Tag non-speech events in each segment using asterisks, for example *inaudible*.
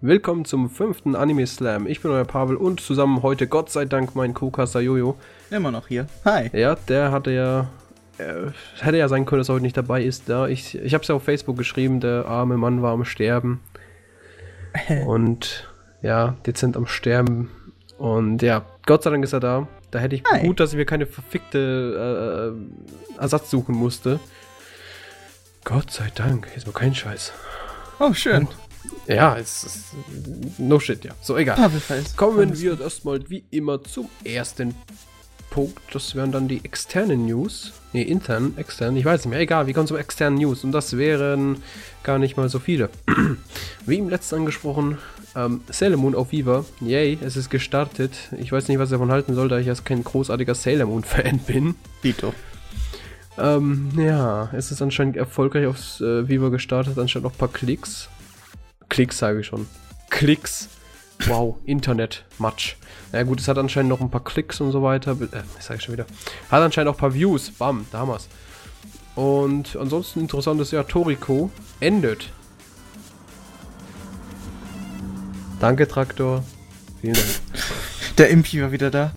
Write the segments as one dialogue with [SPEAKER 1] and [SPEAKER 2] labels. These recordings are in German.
[SPEAKER 1] Willkommen zum fünften Anime Slam. Ich bin euer Pavel und zusammen heute Gott sei Dank mein Co-Caster Jojo.
[SPEAKER 2] Immer noch hier. Hi.
[SPEAKER 1] Ja, der hatte ja. Äh, hätte ja sein können, dass er heute nicht dabei ist. Da ich ich habe es ja auf Facebook geschrieben, der arme Mann war am Sterben. *laughs* und ja, dezent am Sterben. Und ja, Gott sei Dank ist er da. Da hätte ich
[SPEAKER 2] Hi.
[SPEAKER 1] gut, dass ich mir keine verfickte äh, Ersatz suchen musste. Gott sei Dank, ist nur kein Scheiß.
[SPEAKER 2] Oh, schön.
[SPEAKER 1] Ja, es ist. No shit, ja. So, egal.
[SPEAKER 2] Pavelfels.
[SPEAKER 1] Kommen wir erstmal wie immer zum ersten Punkt. Das wären dann die externen News. Ne, intern, extern, ich weiß nicht mehr. Egal, wir kommen zum externen News. Und das wären gar nicht mal so viele. *clears throat* wie im letzten angesprochen, ähm, Sailor Moon auf Viva. Yay, es ist gestartet. Ich weiß nicht, was ich davon halten soll, da ich jetzt kein großartiger Sailor Moon-Fan *laughs* bin.
[SPEAKER 2] Dito.
[SPEAKER 1] Ähm, ja, es ist anscheinend erfolgreich aufs äh, Viva gestartet, anscheinend noch ein paar Klicks. Klicks sage ich schon. Klicks. Wow, Internet, Matsch. Na ja, gut, es hat anscheinend noch ein paar Klicks und so weiter. Äh, ich sage schon wieder. Hat anscheinend auch ein paar Views. Bam, damals. Und ansonsten interessant ist ja, Toriko endet. Danke, Traktor. Vielen Dank.
[SPEAKER 2] Der Impi war wieder da.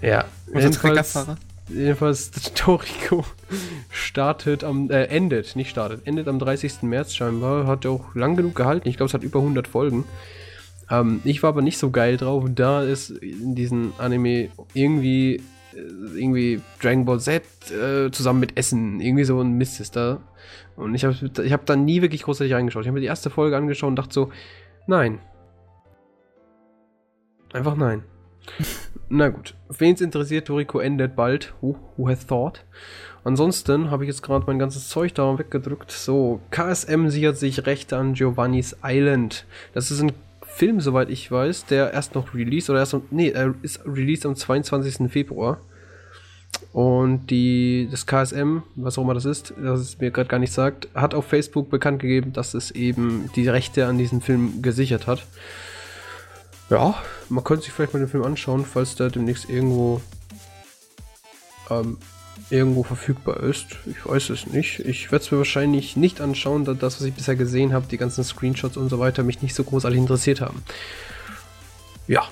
[SPEAKER 1] Ja,
[SPEAKER 2] Unser
[SPEAKER 1] jedenfalls,
[SPEAKER 2] Treckerfahrer.
[SPEAKER 1] Jedenfalls *laughs* Toriko startet am, äh, endet, nicht startet, endet am 30. März scheinbar, hat auch lang genug gehalten, ich glaube es hat über 100 Folgen. Ähm, ich war aber nicht so geil drauf, da ist in diesem Anime irgendwie, äh, irgendwie Dragon Ball Z äh, zusammen mit Essen, irgendwie so ein Mist ist da. Und ich habe ich hab da nie wirklich großartig reingeschaut. Ich habe mir die erste Folge angeschaut und dachte so, nein. Einfach nein. *laughs* Na gut. Wen es interessiert, Toriko endet bald. Who, who has thought? Ansonsten habe ich jetzt gerade mein ganzes Zeug da weggedrückt. So, KSM sichert sich Rechte an Giovanni's Island. Das ist ein Film, soweit ich weiß, der erst noch released oder erst nee, er ist released am 22. Februar. Und die, das KSM, was auch immer das ist, das es mir gerade gar nicht sagt, hat auf Facebook bekannt gegeben, dass es eben die Rechte an diesem Film gesichert hat. Ja, man könnte sich vielleicht mal den Film anschauen, falls der demnächst irgendwo ähm, irgendwo verfügbar ist. Ich weiß es nicht. Ich werde es mir wahrscheinlich nicht anschauen, da das, was ich bisher gesehen habe, die ganzen Screenshots und so weiter, mich nicht so großartig interessiert haben. Ja,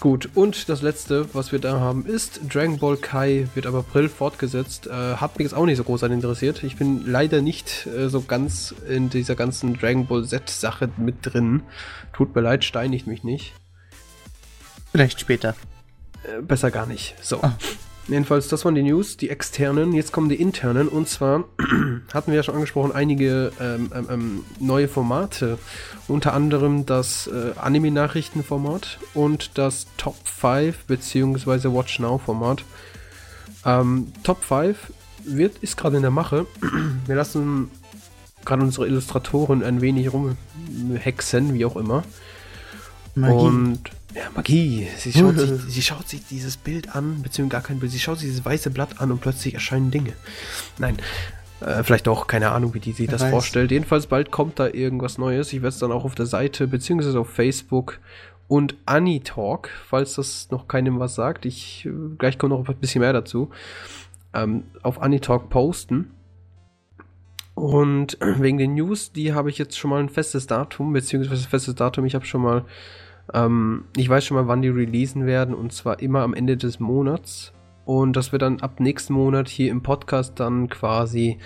[SPEAKER 1] gut. Und das letzte, was wir da haben, ist Dragon Ball Kai wird ab April fortgesetzt. Äh, hat mich jetzt auch nicht so großartig interessiert. Ich bin leider nicht äh, so ganz in dieser ganzen Dragon Ball Z-Sache mit drin. Tut mir leid, steinigt mich nicht.
[SPEAKER 2] Vielleicht später.
[SPEAKER 1] Äh, besser gar nicht. So.
[SPEAKER 2] Ah.
[SPEAKER 1] Jedenfalls, das waren die News, die externen. Jetzt kommen die internen. Und zwar *clears throat* hatten wir ja schon angesprochen, einige ähm, ähm, ähm, neue Formate. Unter anderem das äh, Anime-Nachrichten-Format und das Top 5 bzw. Watch Now-Format. Ähm, Top 5 wird, ist gerade in der Mache. *clears throat* wir lassen gerade unsere Illustratoren ein wenig rumhexen, wie auch immer. Und ja, Magie. Sie schaut, sich, *laughs* sie schaut sich dieses Bild an, beziehungsweise gar kein Bild. Sie schaut sich dieses weiße Blatt an und plötzlich erscheinen Dinge. Nein, äh, vielleicht auch, keine Ahnung, wie die sich das
[SPEAKER 2] weiß.
[SPEAKER 1] vorstellt. Jedenfalls bald kommt da irgendwas Neues. Ich werde es dann auch auf der Seite, beziehungsweise auf Facebook und Anitalk, falls das noch keinem was sagt. Ich, äh, gleich kommt noch ein bisschen mehr dazu. Ähm, auf Anitalk posten. Und *clears throat* wegen den News, die habe ich jetzt schon mal ein festes Datum, beziehungsweise festes Datum, ich habe schon mal ähm, ich weiß schon mal, wann die releasen werden und zwar immer am Ende des Monats. Und das wird dann ab nächsten Monat hier im Podcast dann quasi,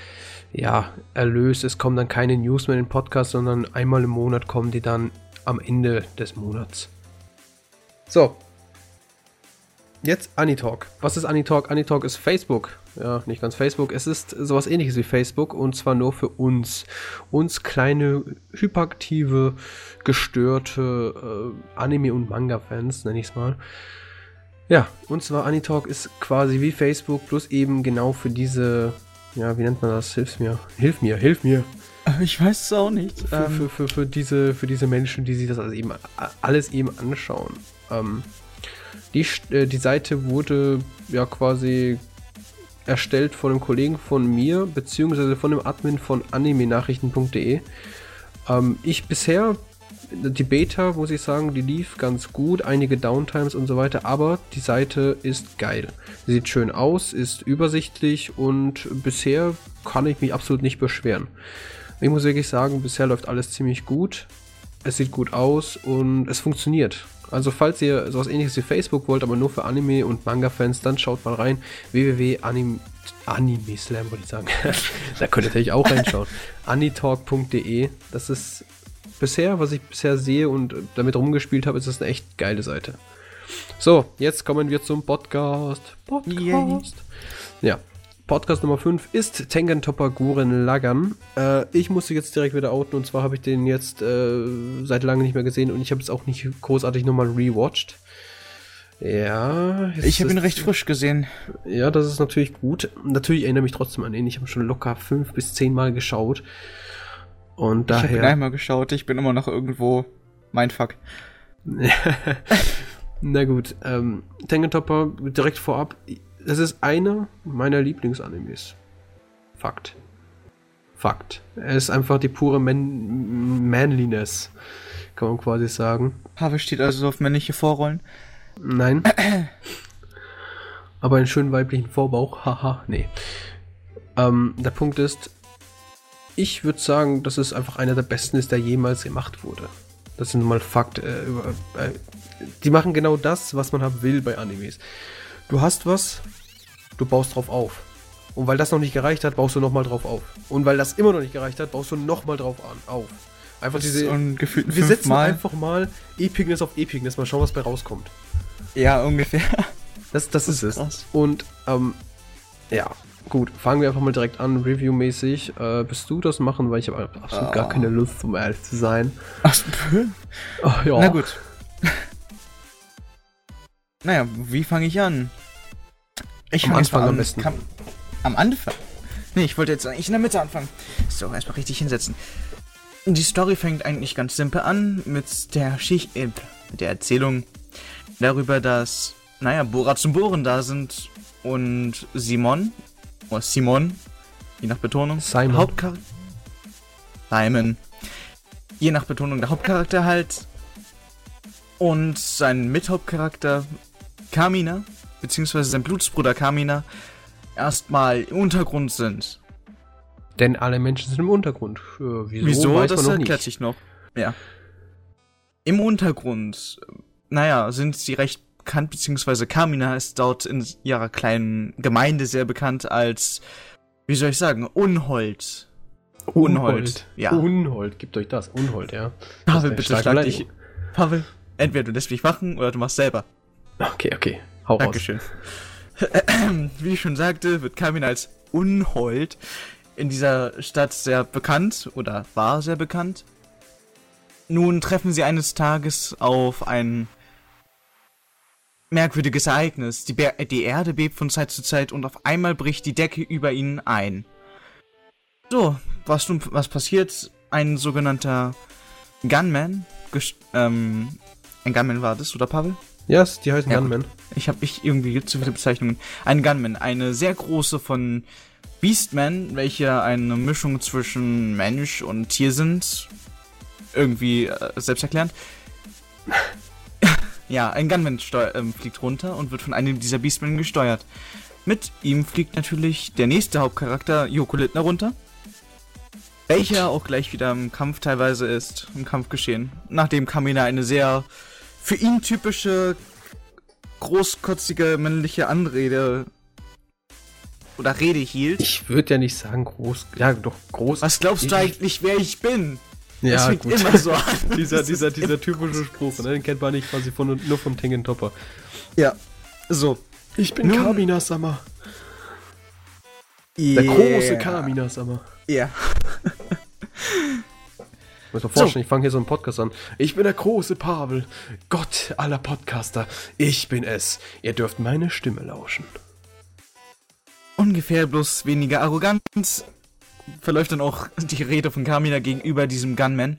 [SPEAKER 1] ja, erlöst. Es kommen dann keine News mehr in den Podcast, sondern einmal im Monat kommen die dann am Ende des Monats. So. Jetzt Anitalk. Was ist Anitalk? Anitalk ist Facebook. Ja, nicht ganz Facebook. Es ist sowas ähnliches wie Facebook und zwar nur für uns. Uns kleine, hyperaktive, gestörte äh, Anime- und Manga-Fans, nenne ich es mal. Ja, und zwar Anitalk ist quasi wie Facebook, plus eben genau für diese, ja, wie nennt man das? Hilf mir. Hilf mir, hilf mir.
[SPEAKER 2] Äh, Ich weiß es auch nicht.
[SPEAKER 1] Für,
[SPEAKER 2] Ähm,
[SPEAKER 1] für, für, für, diese, für diese Menschen, die sich das also eben alles eben anschauen. Ähm, die, äh, die Seite wurde ja quasi erstellt von einem Kollegen von mir, beziehungsweise von dem Admin von animenachrichten.de. Ähm, ich bisher, die Beta, muss ich sagen, die lief ganz gut, einige Downtimes und so weiter, aber die Seite ist geil. Sieht schön aus, ist übersichtlich und bisher kann ich mich absolut nicht beschweren. Ich muss wirklich sagen, bisher läuft alles ziemlich gut. es sieht gut aus und es funktioniert. Also falls ihr sowas ähnliches wie Facebook wollt, aber nur für Anime und Manga-Fans, dann schaut mal rein. www.anime Anime Slam wollte ich sagen. *laughs* da könnt ihr natürlich auch reinschauen. *laughs* anitalk.de. Das ist bisher, was ich bisher sehe und damit rumgespielt habe, ist das eine echt geile Seite. So, jetzt kommen wir zum Podcast. Podcast.
[SPEAKER 2] Yay.
[SPEAKER 1] Ja. Podcast Nummer 5 ist Tengen Topper Guren Lagan. Äh, ich muss sie jetzt direkt wieder outen und zwar habe ich den jetzt äh, seit langem nicht mehr gesehen und ich habe es auch nicht großartig nochmal rewatcht. Ja.
[SPEAKER 2] Ich habe ihn recht frisch gesehen.
[SPEAKER 1] Ja, das ist natürlich gut. Natürlich erinnere mich trotzdem an ihn. Ich habe schon locker fünf bis zehn Mal geschaut. Und
[SPEAKER 2] Ich habe ihn
[SPEAKER 1] daher.
[SPEAKER 2] einmal geschaut, ich bin immer noch irgendwo. Mein Fuck. *laughs*
[SPEAKER 1] Na gut, ähm, Tengen Topper direkt vorab. Das ist einer meiner Lieblingsanimes. Fakt. Fakt. Er ist einfach die pure Man Manliness, kann man quasi sagen.
[SPEAKER 2] Pavel steht also auf männliche Vorrollen.
[SPEAKER 1] Nein. Aber einen schönen weiblichen Vorbauch. Haha, nee. Ähm, der Punkt ist, ich würde sagen, dass es einfach einer der besten ist, der jemals gemacht wurde. Das nun mal Fakt. Äh, über, äh, die machen genau das, was man haben will bei Animes. Du hast was, du baust drauf auf. Und weil das noch nicht gereicht hat, baust du nochmal drauf auf. Und weil das immer noch nicht gereicht hat, baust du nochmal drauf an, auf. Einfach
[SPEAKER 2] Das
[SPEAKER 1] diese.
[SPEAKER 2] ist un- gefühlt
[SPEAKER 1] wir setzen
[SPEAKER 2] fünfmal.
[SPEAKER 1] einfach mal Epicness auf Epicness, mal schauen, was bei rauskommt.
[SPEAKER 2] Ja, ungefähr. *laughs*
[SPEAKER 1] Das, das, ist es.
[SPEAKER 2] krass.
[SPEAKER 1] Und ähm, ja, gut, fangen wir einfach mal direkt an, reviewmäßig. Äh, bist du das machen, weil ich habe absolut gar
[SPEAKER 2] Ah.
[SPEAKER 1] keine Lust, um ehrlich zu sein.
[SPEAKER 2] Ach, *laughs*
[SPEAKER 1] ja.
[SPEAKER 2] Na gut. Naja, wie fange ich an? Ich
[SPEAKER 1] Am
[SPEAKER 2] fang
[SPEAKER 1] Anfang
[SPEAKER 2] mal
[SPEAKER 1] am besten.
[SPEAKER 2] Kam, am Anfang? Nee, ich wollte jetzt eigentlich in der Mitte anfangen. So, erstmal richtig hinsetzen. Die Story fängt eigentlich ganz simpel an mit der Schicht, äh, mit der Erzählung darüber, dass, naja, Bohrer zum Bohren da sind und Simon, oder Simon, je nach Betonung,
[SPEAKER 1] Simon.
[SPEAKER 2] Hauptcharakter. Simon. Je nach Betonung der Hauptcharakter halt. Und sein Mithauptcharakter Kamina, beziehungsweise sein Blutsbruder Kamina, erstmal im Untergrund sind.
[SPEAKER 1] Denn alle Menschen sind im Untergrund. Äh, wieso,
[SPEAKER 2] Wieso? das erklärt sich noch. Ja. Im Untergrund, naja, sind sie recht bekannt, beziehungsweise Kamina ist dort in ihrer kleinen Gemeinde sehr bekannt als, wie soll ich sagen, Unhold. Unhold, ja.
[SPEAKER 1] Unhold, gibt euch das. Unhold, ja.
[SPEAKER 2] Pavel, bitte schlag dich. Pavel, entweder du lässt mich machen oder du machst selber.
[SPEAKER 1] Okay, okay. Hau raus.
[SPEAKER 2] Dankeschön. *clears throat* Wie ich schon sagte, wird Kamina als Unhold in dieser Stadt sehr bekannt oder war sehr bekannt. Nun treffen sie eines Tages auf ein merkwürdiges Ereignis. Die, Be die Erde bebt von Zeit zu Zeit und auf einmal bricht die Decke über ihnen ein. So, was nun was passiert? Ein sogenannter Gunman, ähm, ein Gunman war das, oder Pavel?
[SPEAKER 1] Ja, yes, die heißen
[SPEAKER 2] Ja,
[SPEAKER 1] Gunmen.
[SPEAKER 2] Ich habe ich irgendwie zu viele Bezeichnungen. Ein Gunman, eine sehr große von Beastman, welche eine Mischung zwischen Mensch und Tier sind. Irgendwie äh, selbsterklärend. *laughs* ja, ein Gunman ähm, fliegt runter und wird von einem dieser Beastmen gesteuert. Mit ihm fliegt natürlich der nächste Hauptcharakter, Joko Littner, runter. Welcher auch gleich wieder im Kampf teilweise ist, im Kampfgeschehen. Nachdem Kamina eine sehr für ihn typische großkotzige männliche Anrede oder Rede hielt.
[SPEAKER 1] Ich würde ja nicht sagen groß. Ja, doch groß.
[SPEAKER 2] Was glaubst du
[SPEAKER 1] Ich-
[SPEAKER 2] eigentlich, wer ich bin? das
[SPEAKER 1] Ja,
[SPEAKER 2] fängt
[SPEAKER 1] gut.
[SPEAKER 2] immer so an. *laughs*
[SPEAKER 1] dieser,
[SPEAKER 2] Das
[SPEAKER 1] dieser, dieser typische Spruch, ne? den kennt man nicht quasi von, nur vom Tengen Topper.
[SPEAKER 2] Ja. So.
[SPEAKER 1] Ich bin
[SPEAKER 2] Nun-
[SPEAKER 1] Kamina Sama. Der große Kamina Sama. *laughs*
[SPEAKER 2] Ja.
[SPEAKER 1] Muss man vorstellen, ich fange hier so einen Podcast an. Ich bin der große Pavel, Gott aller Podcaster. Ich bin es. Ihr dürft meine Stimme lauschen.
[SPEAKER 2] Ungefähr bloß weniger arrogant verläuft dann auch die Rede von Kamina gegenüber diesem Gunman.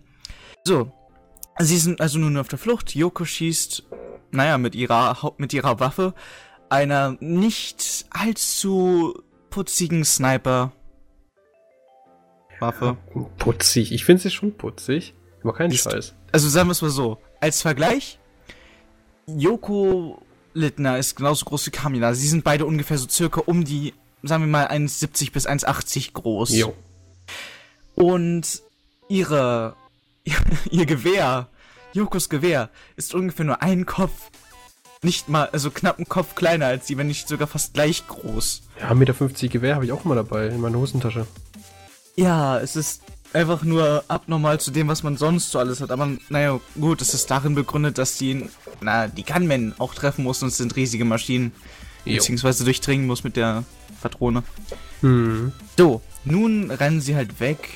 [SPEAKER 2] So. Sie sind also nun auf der Flucht. Yoko schießt, naja, mit ihrer, Haupt- mit ihrer Waffe einer nicht allzu putzigen Sniper. Waffe.
[SPEAKER 1] Putzig. Ich finde sie schon putzig. Aber kein
[SPEAKER 2] Ist-
[SPEAKER 1] Scheiß.
[SPEAKER 2] Also sagen wir es mal so. Als Vergleich, Yoko Littner ist genauso groß wie Kamina. Sie sind beide ungefähr so circa um die, sagen wir mal, 1,70 bis 1,80 groß.
[SPEAKER 1] Jo.
[SPEAKER 2] Und ihre *laughs* ihr Gewehr, Yokos Gewehr, ist ungefähr nur ein Kopf. Nicht mal, also knapp einen Kopf kleiner als sie, wenn nicht sogar fast gleich groß.
[SPEAKER 1] Ja, 1,50 Meter Gewehr habe ich auch immer dabei in meiner Hosentasche.
[SPEAKER 2] Ja, es ist einfach nur abnormal zu dem, was man sonst so alles hat. Aber naja, gut, es ist darin begründet, dass die, na, die Gunmen auch treffen muss und es sind riesige Maschinen. Jo. Beziehungsweise durchdringen muss mit der Patrone.
[SPEAKER 1] Hm.
[SPEAKER 2] So, nun rennen sie halt weg,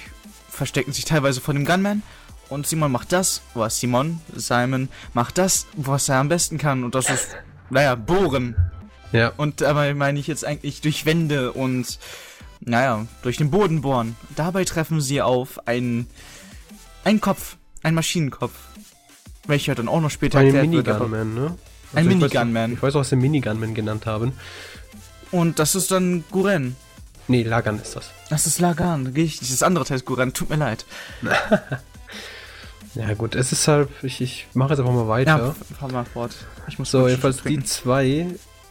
[SPEAKER 2] verstecken sich teilweise vor dem Gunman. Und Simon macht das, was Simon, Simon, macht das, was er am besten kann. Und das ist, naja, bohren.
[SPEAKER 1] Ja.
[SPEAKER 2] Und dabei meine ich jetzt eigentlich durch Wände und naja, durch den Boden bohren. Dabei treffen sie auf einen, einen Kopf, einen Maschinenkopf. Welcher dann auch noch später
[SPEAKER 1] ein Minigunman, ne?
[SPEAKER 2] Also ein Minigunman.
[SPEAKER 1] Ich weiß auch, was sie Minigunman genannt haben.
[SPEAKER 2] Und das ist dann Guren.
[SPEAKER 1] Nee, Lagan ist das.
[SPEAKER 2] Das ist Lagan, richtig. Das andere Teil ist Guren, tut mir leid. *laughs*
[SPEAKER 1] ja gut, es ist halt, ich, ich mache jetzt einfach mal weiter.
[SPEAKER 2] Ja, fahr mal fort.
[SPEAKER 1] Ich muss so, jedenfalls die zwei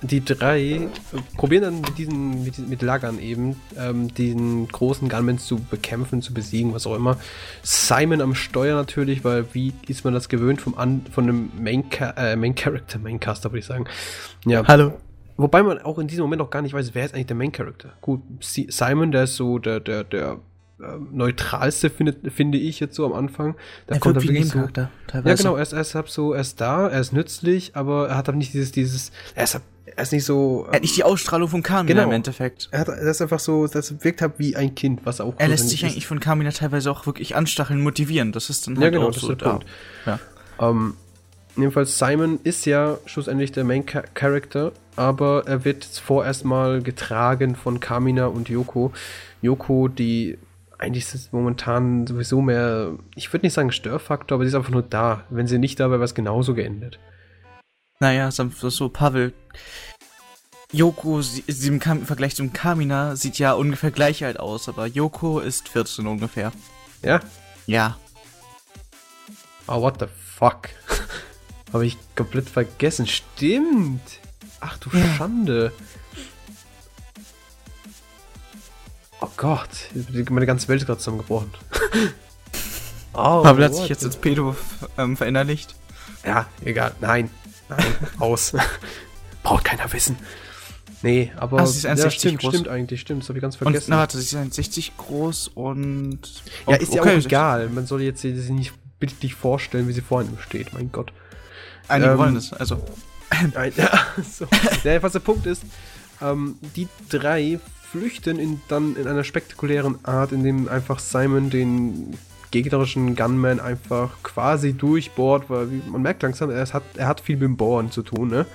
[SPEAKER 1] die drei probieren dann mit diesen, mit, mit Lagern eben, ähm, den großen Gunman zu bekämpfen, zu besiegen, was auch immer. Simon am Steuer natürlich, weil wie ist man das gewöhnt vom An von einem Main, äh, Main Character, Maincaster würde ich sagen. Ja.
[SPEAKER 2] Hallo.
[SPEAKER 1] Wobei man auch in diesem Moment auch gar nicht weiß, wer ist eigentlich der Main Character. Gut, Simon, der ist so der, der, der ähm, neutralste, finde, finde ich jetzt so am Anfang.
[SPEAKER 2] Da er kommt wie Nebencharakter,
[SPEAKER 1] so, teilweise. Ja, genau, er ist, er ist so, er ist da, er ist nützlich, aber er hat aber nicht dieses, dieses, er ist, er ist nicht so.
[SPEAKER 2] Er hat nicht die Ausstrahlung von Kamina genau. im Endeffekt.
[SPEAKER 1] Er, hat, ist einfach so, das wirkt halt wie ein Kind, was auch.
[SPEAKER 2] Er lässt sich ist. eigentlich von Kamina teilweise auch wirklich anstacheln, motivieren. Das ist dann
[SPEAKER 1] halt ja, genau, auch das so ist der Punkt.
[SPEAKER 2] Ja.
[SPEAKER 1] Ähm, jedenfalls Simon ist ja schlussendlich der Main Character, aber er wird vorerst mal getragen von Kamina und Yoko. Yoko, die eigentlich ist momentan sowieso mehr, ich würde nicht sagen Störfaktor, aber sie ist einfach nur da. Wenn sie nicht da wäre, wäre es genauso geendet.
[SPEAKER 2] Naja, so Pavel. Yoko, sie, sie im, im, Vergleich zum Kamina, sieht ja ungefähr gleich alt aus, aber Yoko ist 14 ungefähr.
[SPEAKER 1] Ja?
[SPEAKER 2] Ja.
[SPEAKER 1] Oh, what the fuck? *laughs* Habe ich komplett vergessen. Stimmt. Ach du ja. Schande. Oh Gott, meine ganze Welt ist gerade zusammengebrochen. *laughs*
[SPEAKER 2] oh, Pavel hat sich jetzt als Pedo ähm, verinnerlicht.
[SPEAKER 1] Ja, egal. Nein. Nein, aus. *laughs* Braucht keiner wissen. Nee, aber
[SPEAKER 2] Ach, sie ist 1,60 ja,
[SPEAKER 1] stimmt,
[SPEAKER 2] groß.
[SPEAKER 1] stimmt eigentlich, stimmt, das habe ich ganz vergessen. Und,
[SPEAKER 2] na warte, sie ist 1,60 groß und...
[SPEAKER 1] Ja, ist ja okay, auch egal, man soll jetzt sich nicht bildlich vorstellen, wie sie vor einem steht, mein Gott.
[SPEAKER 2] Einige ähm, wollen es, also... *clears throat*
[SPEAKER 1] ja, *laughs* so. ja, was der Punkt ist, ähm, die drei flüchten in, dann in einer spektakulären Art, indem einfach Simon den gegnerischen Gunman einfach quasi durchbohrt, weil man merkt langsam, er hat, er hat viel mit dem Bohren zu tun, ne?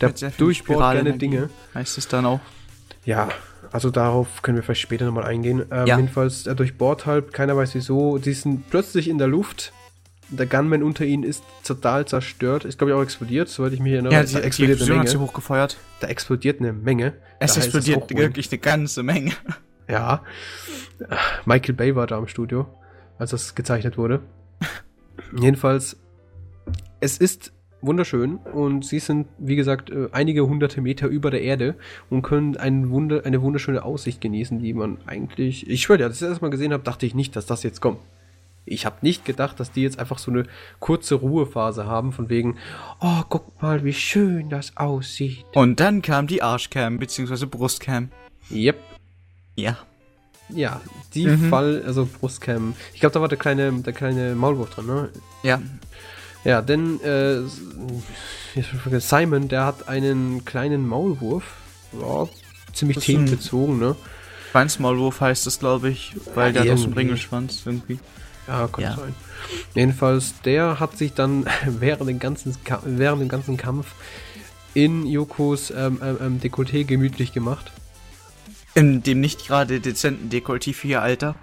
[SPEAKER 1] Der durchbohrt gerne Dinge.
[SPEAKER 2] Heißt es dann auch?
[SPEAKER 1] Ja, also darauf können wir vielleicht später nochmal eingehen. Ähm, ja. Jedenfalls, er durchbohrt halt, keiner weiß wieso. Sie sind plötzlich in der Luft. Der Gunman unter ihnen ist total zerstört. Ist, glaube ich, auch explodiert, soweit ich mich erinnere.
[SPEAKER 2] Ja, die, da explodiert die eine Menge. hat sie hochgefeuert.
[SPEAKER 1] Da explodiert eine Menge.
[SPEAKER 2] Es da explodiert wirklich eine ganze Menge.
[SPEAKER 1] Ja. Michael Bay war da im Studio, als das gezeichnet wurde. *laughs* Jedenfalls, es ist wunderschön und sie sind, wie gesagt, äh, einige hunderte Meter über der Erde und können ein Wunder, eine wunderschöne Aussicht genießen, die man eigentlich, ich schwöre dir, als ich das erstmal gesehen habe, dachte ich nicht, dass das jetzt kommt. Ich habe nicht gedacht, dass die jetzt einfach so eine kurze Ruhephase haben, von wegen, oh, guck mal, wie schön das aussieht.
[SPEAKER 2] Und dann kam die Arschcam, beziehungsweise Brustcam.
[SPEAKER 1] Yep.
[SPEAKER 2] Ja.
[SPEAKER 1] Ja, die mhm. Fall, also Brustcam. Ich glaube, da war der kleine, der kleine Maulwurf drin, ne?
[SPEAKER 2] Ja.
[SPEAKER 1] Ja, denn äh, Simon, der hat einen kleinen Maulwurf. Ja, ziemlich themenbezogen, ne?
[SPEAKER 2] Schweinsmaulwurf heißt es, glaube ich, weil ja, der hat auch so einen Ringelschwanz irgendwie.
[SPEAKER 1] Ja, kann ja. sein. Jedenfalls, der hat sich dann *laughs* während, den ganzen, während dem ganzen Kampf in Yokos ähm, ähm, ähm, Dekolleté gemütlich gemacht.
[SPEAKER 2] In dem nicht gerade dezenten Dekolleté für ihr Alter.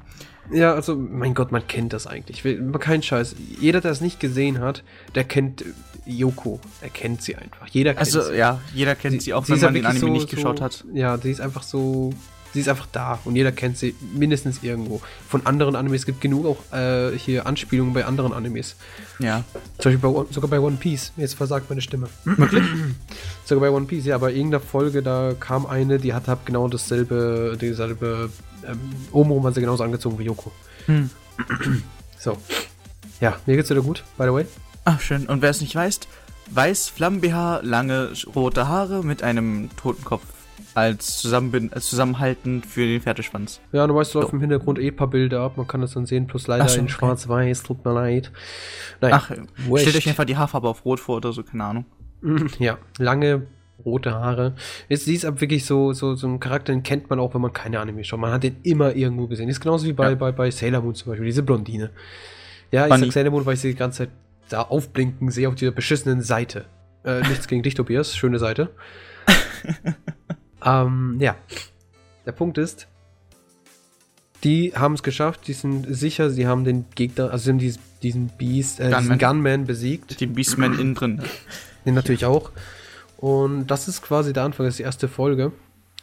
[SPEAKER 1] Ja, also, mein Gott, man kennt das eigentlich. Kein Scheiß. Jeder, der es nicht gesehen hat, der kennt Yoko. Er kennt sie einfach. Jeder kennt
[SPEAKER 2] also,
[SPEAKER 1] sie.
[SPEAKER 2] Also, ja, jeder kennt sie, sie auch sie wenn man den Anime so, nicht geschaut hat.
[SPEAKER 1] Ja, die ist einfach so sie ist einfach da und jeder kennt sie mindestens irgendwo. Von anderen Animes gibt genug auch äh, hier Anspielungen bei anderen Animes.
[SPEAKER 2] Ja.
[SPEAKER 1] Zum Beispiel bei, sogar bei One Piece. Jetzt versagt meine Stimme. Wirklich? *clears throat* sogar bei One Piece, ja, bei irgendeiner Folge, da kam eine, die hat, hat genau dasselbe, dieselbe, ähm, obenrum war sie genauso angezogen wie Yoko.
[SPEAKER 2] Hm. *clears throat*
[SPEAKER 1] So. Ja, mir geht's wieder gut, by the way.
[SPEAKER 2] Ach, schön. Und wer es nicht weiß, weiß, Flammen-BH, lange rote Haare mit einem Totenkopf als, Zusammenbind als Zusammenhalten für den Pferdeschwanz.
[SPEAKER 1] Ja, du weißt,
[SPEAKER 2] So.
[SPEAKER 1] läuft im Hintergrund eh ein paar Bilder ab, man kann das dann sehen, plus leider
[SPEAKER 2] so,
[SPEAKER 1] in
[SPEAKER 2] okay.
[SPEAKER 1] schwarz-weiß, tut mir leid. Naja,
[SPEAKER 2] Ach,
[SPEAKER 1] wurscht.
[SPEAKER 2] stellt euch einfach die Haarfarbe auf Rot vor oder so, keine Ahnung. *laughs*
[SPEAKER 1] Ja, lange rote Haare. Ist, sie ist ab wirklich so, so, so ein Charakter, den kennt man auch, wenn man keine Anime schaut. Man hat den immer irgendwo gesehen. Ist genauso wie bei,
[SPEAKER 2] Ja.
[SPEAKER 1] bei, bei Sailor Moon zum Beispiel, diese Blondine. Ja, ich
[SPEAKER 2] Bunny.
[SPEAKER 1] sag Sailor Moon, weil ich sie die ganze Zeit da aufblinken sehe auf dieser beschissenen Seite. Äh, nichts gegen dich, Tobias, schöne Seite. *laughs* ähm, ja. Der Punkt ist, die haben es geschafft, die sind sicher, sie haben den Gegner, also sie haben diesen, diesen Beast, äh, diesen
[SPEAKER 2] Gunman.
[SPEAKER 1] Gunman besiegt.
[SPEAKER 2] Den Beastman innen drin.
[SPEAKER 1] Den natürlich auch. Und das ist quasi der Anfang, das ist die erste Folge.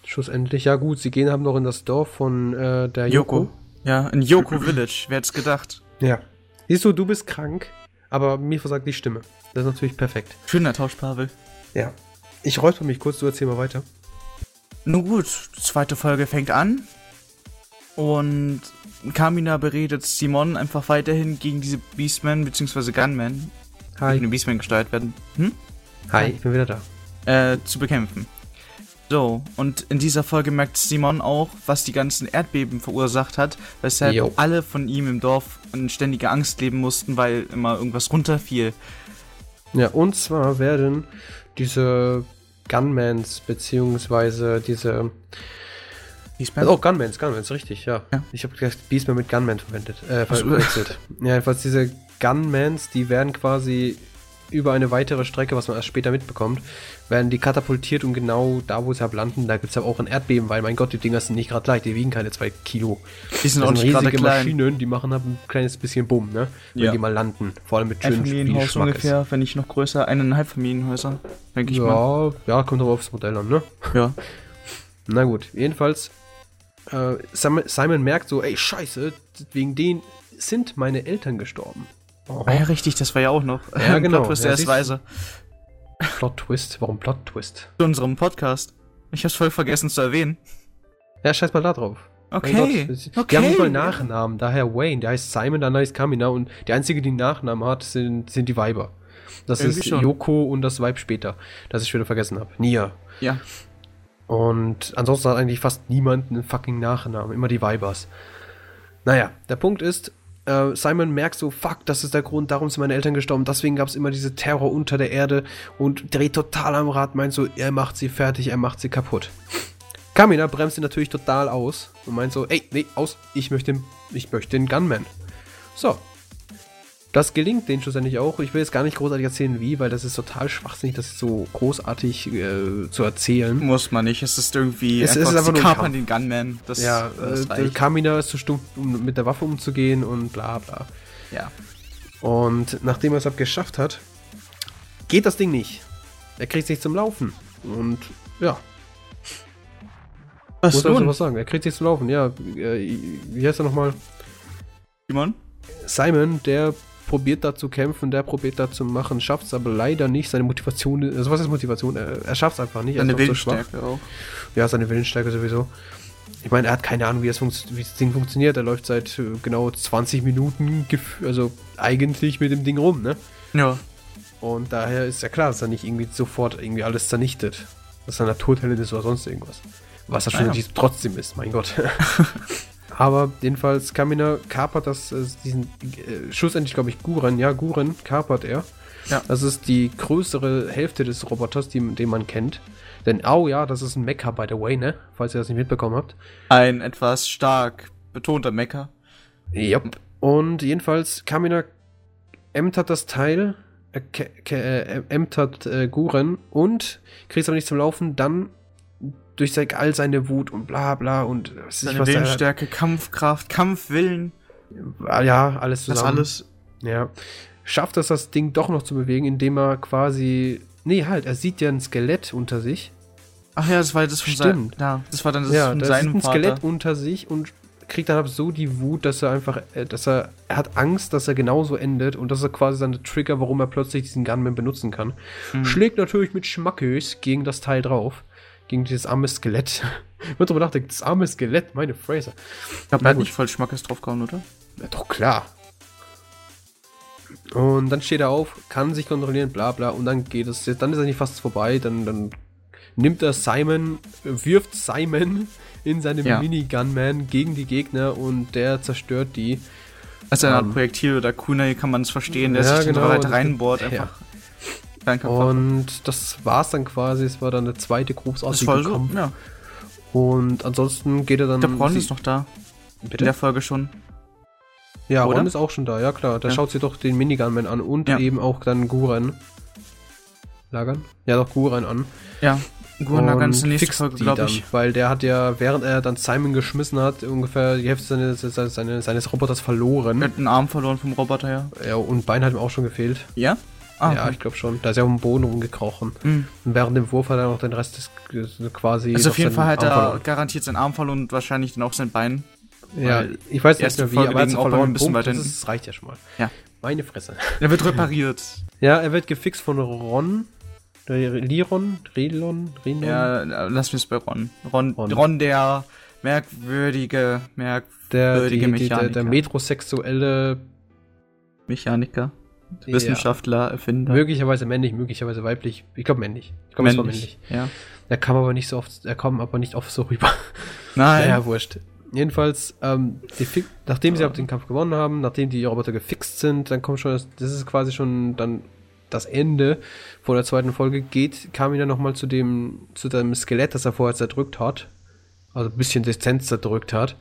[SPEAKER 1] Schlussendlich. Ja, gut, sie gehen haben noch in das Dorf von äh, der Yoko.
[SPEAKER 2] Yoko. Ja, in Yoko Village, wer hätte es gedacht.
[SPEAKER 1] Ja. Siehst du, du bist krank, aber mir versagt die Stimme. Das ist natürlich perfekt.
[SPEAKER 2] Schöner Tausch, Pavel.
[SPEAKER 1] Ja. Ich räusper mich kurz, du erzähl mal weiter.
[SPEAKER 2] Nun gut, zweite Folge fängt an. Und Kamina beredet Simon einfach weiterhin gegen diese Beastmen bzw. Gunmen, die von
[SPEAKER 1] Hi.
[SPEAKER 2] den Beastmen gesteuert werden, hm?
[SPEAKER 1] Hi, ich bin wieder da.
[SPEAKER 2] äh, zu bekämpfen. So, und in dieser Folge merkt Simon auch, was die ganzen Erdbeben verursacht hat, weshalb
[SPEAKER 1] Jo.
[SPEAKER 2] alle von ihm im Dorf in ständiger Angst leben mussten, weil immer irgendwas runterfiel.
[SPEAKER 1] Ja, und zwar werden diese Gunmans, beziehungsweise diese.
[SPEAKER 2] Beastmen?
[SPEAKER 1] Oh, Gunmans, Gunmans, richtig, ja.
[SPEAKER 2] Ja.
[SPEAKER 1] Ich habe gleich Beastman mit Gunman verwendet, äh,
[SPEAKER 2] so.
[SPEAKER 1] verwechselt. ja, jedenfalls diese Gunmans, die werden quasi über eine weitere Strecke, was man erst später mitbekommt, werden die katapultiert und genau da, wo sie halt landen, da gibt es ja auch ein Erdbeben, weil mein Gott, die Dinger sind nicht gerade leicht, die wiegen keine zwei Kilo.
[SPEAKER 2] die sind
[SPEAKER 1] Das
[SPEAKER 2] auch
[SPEAKER 1] sind
[SPEAKER 2] nicht
[SPEAKER 1] riesige. Maschinen, die machen halt ein kleines bisschen Bumm, ne? Wenn
[SPEAKER 2] Ja.
[SPEAKER 1] die mal landen. Vor allem mit
[SPEAKER 2] Ein
[SPEAKER 1] schönen viel
[SPEAKER 2] Familienhaus ungefähr, wenn nicht noch größer, eineinhalb Familienhäuser, denke ich mal.
[SPEAKER 1] Ja, ja, kommt aber aufs Modell an, ne?
[SPEAKER 2] Ja. *laughs*
[SPEAKER 1] Na gut, jedenfalls, äh, Simon, Simon merkt so, ey, scheiße, wegen denen sind meine Eltern gestorben. Oh,
[SPEAKER 2] Ah ja, richtig, das war ja auch noch.
[SPEAKER 1] Ja, *laughs* genau.
[SPEAKER 2] Plot Twist
[SPEAKER 1] Ja,
[SPEAKER 2] erst
[SPEAKER 1] siehst-
[SPEAKER 2] weise.
[SPEAKER 1] Plot Twist, warum Plot Twist?
[SPEAKER 2] Zu unserem Podcast. Ich hab's voll vergessen zu erwähnen.
[SPEAKER 1] Ja, scheiß mal da drauf.
[SPEAKER 2] Okay.
[SPEAKER 1] Gott,
[SPEAKER 2] okay.
[SPEAKER 1] Die haben nicht mal Nachnamen, daher Wayne, der heißt Simon, der heißt Kamina und die einzige, die einen Nachnamen hat, sind, sind die Weiber. Das
[SPEAKER 2] Irgendwie
[SPEAKER 1] ist
[SPEAKER 2] schon.
[SPEAKER 1] Yoko und das Weib später, das ich wieder vergessen habe. Nia.
[SPEAKER 2] Ja.
[SPEAKER 1] Und ansonsten hat eigentlich fast niemand einen fucking Nachnamen, immer die Weibers. Naja, der Punkt ist, äh, Simon merkt so, fuck, das ist der Grund, darum sind meine Eltern gestorben, deswegen gab es immer diese Terror unter der Erde und dreht total am Rad, meint so, er macht sie fertig, er macht sie kaputt. Kamina bremst ihn natürlich total aus und meint so, ey, nee, aus, ich möchte, ich möchte den Gunman. So. Das gelingt denen schlussendlich auch. Ich will jetzt gar nicht großartig erzählen, wie, weil das ist total schwachsinnig, das so großartig äh, zu erzählen.
[SPEAKER 2] Muss man nicht. Es ist irgendwie.
[SPEAKER 1] Es- es ist einfach nur ein
[SPEAKER 2] kapern den Gunman. Das,
[SPEAKER 1] Ja,
[SPEAKER 2] das
[SPEAKER 1] äh. Kamina ist zu stumpf, um mit der Waffe umzugehen und bla bla.
[SPEAKER 2] ja.
[SPEAKER 1] Und nachdem er es geschafft hat, geht das Ding nicht. Er kriegt sich zum Laufen. Und ja,
[SPEAKER 2] Was
[SPEAKER 1] muss
[SPEAKER 2] nun,
[SPEAKER 1] was sagen. Er kriegt sich zum Laufen. Ja, äh, wie heißt er nochmal?
[SPEAKER 2] Simon?
[SPEAKER 1] Simon, der probiert da zu kämpfen, der probiert da zu machen, schafft es aber leider nicht. Seine Motivation, also was ist Motivation? Er, er schafft es einfach nicht. Er
[SPEAKER 2] Seine
[SPEAKER 1] ist noch so.
[SPEAKER 2] Willensstärke auch.
[SPEAKER 1] Ja, seine Willensstärke sowieso. Ich meine, er hat keine Ahnung, wie das, wie das Ding funktioniert. Er läuft seit äh, genau 20 Minuten, also eigentlich mit dem Ding rum, ne?
[SPEAKER 2] Ja.
[SPEAKER 1] Und daher ist ja klar, dass er nicht irgendwie sofort irgendwie alles zernichtet. Dass er Naturtalent ist oder sonst irgendwas. Was er schon
[SPEAKER 2] ja.
[SPEAKER 1] trotzdem ist, mein Gott. *laughs* Aber jedenfalls, Kamina kapert das, äh, diesen, äh, schlussendlich glaube ich Guren, ja, Guren kapert er.
[SPEAKER 2] Ja.
[SPEAKER 1] Das ist die größere Hälfte des Roboters, die, den man kennt. Denn, oh ja, das ist ein Mecha, by the way, ne? Falls ihr das nicht mitbekommen habt.
[SPEAKER 2] Ein etwas stark betonter Mecker.
[SPEAKER 1] Yep. Und jedenfalls, Kamina ämtert das Teil, äh, äh, ämtert äh, Guren und kriegt es aber nicht zum Laufen, dann durch all seine Wut und bla bla und was
[SPEAKER 2] Seine
[SPEAKER 1] was
[SPEAKER 2] Willensstärke, Kampfkraft, Kampfwillen.
[SPEAKER 1] Ah, ja, alles
[SPEAKER 2] Das
[SPEAKER 1] zusammen.
[SPEAKER 2] alles.
[SPEAKER 1] Ja. Schafft es, das Ding doch noch zu bewegen, indem er quasi. Nee, halt, er sieht ja ein Skelett unter sich.
[SPEAKER 2] Ach ja, das war das von
[SPEAKER 1] Stimmt.
[SPEAKER 2] seinem. Ja, das war dann das
[SPEAKER 1] ja,
[SPEAKER 2] von
[SPEAKER 1] da
[SPEAKER 2] seinem
[SPEAKER 1] sieht ein
[SPEAKER 2] Vater.
[SPEAKER 1] Skelett unter sich und kriegt dann so die Wut, dass er einfach, äh, dass er, er hat Angst, dass er genauso endet und das ist quasi seine Trigger, warum er plötzlich diesen Gunman benutzen kann.
[SPEAKER 2] Mhm.
[SPEAKER 1] Schlägt natürlich mit Schmackös gegen das Teil drauf. Gegen dieses arme Skelett. *laughs* Wird drüber nachdenken, das arme Skelett, meine Fraser.
[SPEAKER 2] Ich hat
[SPEAKER 1] gut.
[SPEAKER 2] nicht voll Schmackes draufgehauen, oder?
[SPEAKER 1] Ja, doch klar. Und dann steht er auf, kann sich kontrollieren, bla bla, und dann geht es, dann ist er nicht fast vorbei, dann, dann nimmt er Simon, wirft Simon in seinem
[SPEAKER 2] Ja.
[SPEAKER 1] Mini-Gunman gegen die Gegner und der zerstört die.
[SPEAKER 2] Also eine Art
[SPEAKER 1] Ähm,
[SPEAKER 2] Projektil oder Kunai kann man es verstehen, der
[SPEAKER 1] ja,
[SPEAKER 2] sich
[SPEAKER 1] genau, das-
[SPEAKER 2] reinbohrt,
[SPEAKER 1] ja.
[SPEAKER 2] einfach. Fernkampfwaffe.
[SPEAKER 1] Und das war's dann quasi, es war dann der zweite
[SPEAKER 2] das
[SPEAKER 1] großartige
[SPEAKER 2] war so,
[SPEAKER 1] Kampf.
[SPEAKER 2] ja.
[SPEAKER 1] Und ansonsten geht er dann...
[SPEAKER 2] Der Bronn ist noch da.
[SPEAKER 1] Bitte?
[SPEAKER 2] In der Folge schon.
[SPEAKER 1] Ja,
[SPEAKER 2] Oder?
[SPEAKER 1] Ron ist auch schon da, ja klar. Der
[SPEAKER 2] Ja.
[SPEAKER 1] schaut sich doch den Minigunman an und
[SPEAKER 2] Ja.
[SPEAKER 1] eben auch dann Guren. Lagern? Ja, doch Guren an.
[SPEAKER 2] Ja. Gurna
[SPEAKER 1] Und
[SPEAKER 2] ganz nächste
[SPEAKER 1] fixt
[SPEAKER 2] Folge,
[SPEAKER 1] die
[SPEAKER 2] glaube
[SPEAKER 1] dann,
[SPEAKER 2] ich.
[SPEAKER 1] Weil der hat ja, während er dann Simon geschmissen hat, ungefähr die Hälfte seines, seines, seines, seines Roboters verloren.
[SPEAKER 2] Er hat einen Arm verloren vom Roboter, ja.
[SPEAKER 1] Ja, und Bein hat ihm auch schon gefehlt.
[SPEAKER 2] Ja? Ah,
[SPEAKER 1] ja, ich glaube schon. Da ist er auf dem Boden rumgekrochen.
[SPEAKER 2] Mhm.
[SPEAKER 1] Und während dem Wurf hat er noch den Rest des quasi.
[SPEAKER 2] Also auf jeden Fall hat
[SPEAKER 1] Arm
[SPEAKER 2] er
[SPEAKER 1] verloren.
[SPEAKER 2] garantiert seinen Arm verloren und wahrscheinlich dann auch sein Bein.
[SPEAKER 1] Ja, ich weiß nicht mehr wie,
[SPEAKER 2] Folge
[SPEAKER 1] aber er verloren.
[SPEAKER 2] ein bisschen
[SPEAKER 1] Punkt,
[SPEAKER 2] weiter
[SPEAKER 1] das, ist, das reicht ja schon mal.
[SPEAKER 2] Ja.
[SPEAKER 1] Meine Fresse.
[SPEAKER 2] Er wird repariert.
[SPEAKER 1] Ja, er wird gefixt von Ron. Liron? Relon? Relon?
[SPEAKER 2] Ja, lass mich es bei Ron. Ron.
[SPEAKER 1] Ron.
[SPEAKER 2] Ron, der merkwürdige,
[SPEAKER 1] der, die,
[SPEAKER 2] merkwürdige
[SPEAKER 1] die, der,
[SPEAKER 2] Mechaniker.
[SPEAKER 1] der metrosexuelle,
[SPEAKER 2] Mechaniker. Wissenschaftler, Erfinder.
[SPEAKER 1] möglicherweise männlich, möglicherweise weiblich. Ich glaube männlich. Ich glaube, es war männlich.
[SPEAKER 2] Ja.
[SPEAKER 1] Er kam aber nicht so oft, er kam aber nicht oft so rüber. *laughs*
[SPEAKER 2] Nein.
[SPEAKER 1] Naja, wurscht. Jedenfalls, ähm, nachdem sie den Kampf gewonnen haben, nachdem die Roboter gefixt sind, dann kommt schon, das, das ist quasi schon dann das Ende vor der zweiten Folge, geht, kam ihn dann nochmal zu dem, zu dem Skelett, das er vorher zerdrückt hat. Also ein bisschen Distanz zerdrückt hat.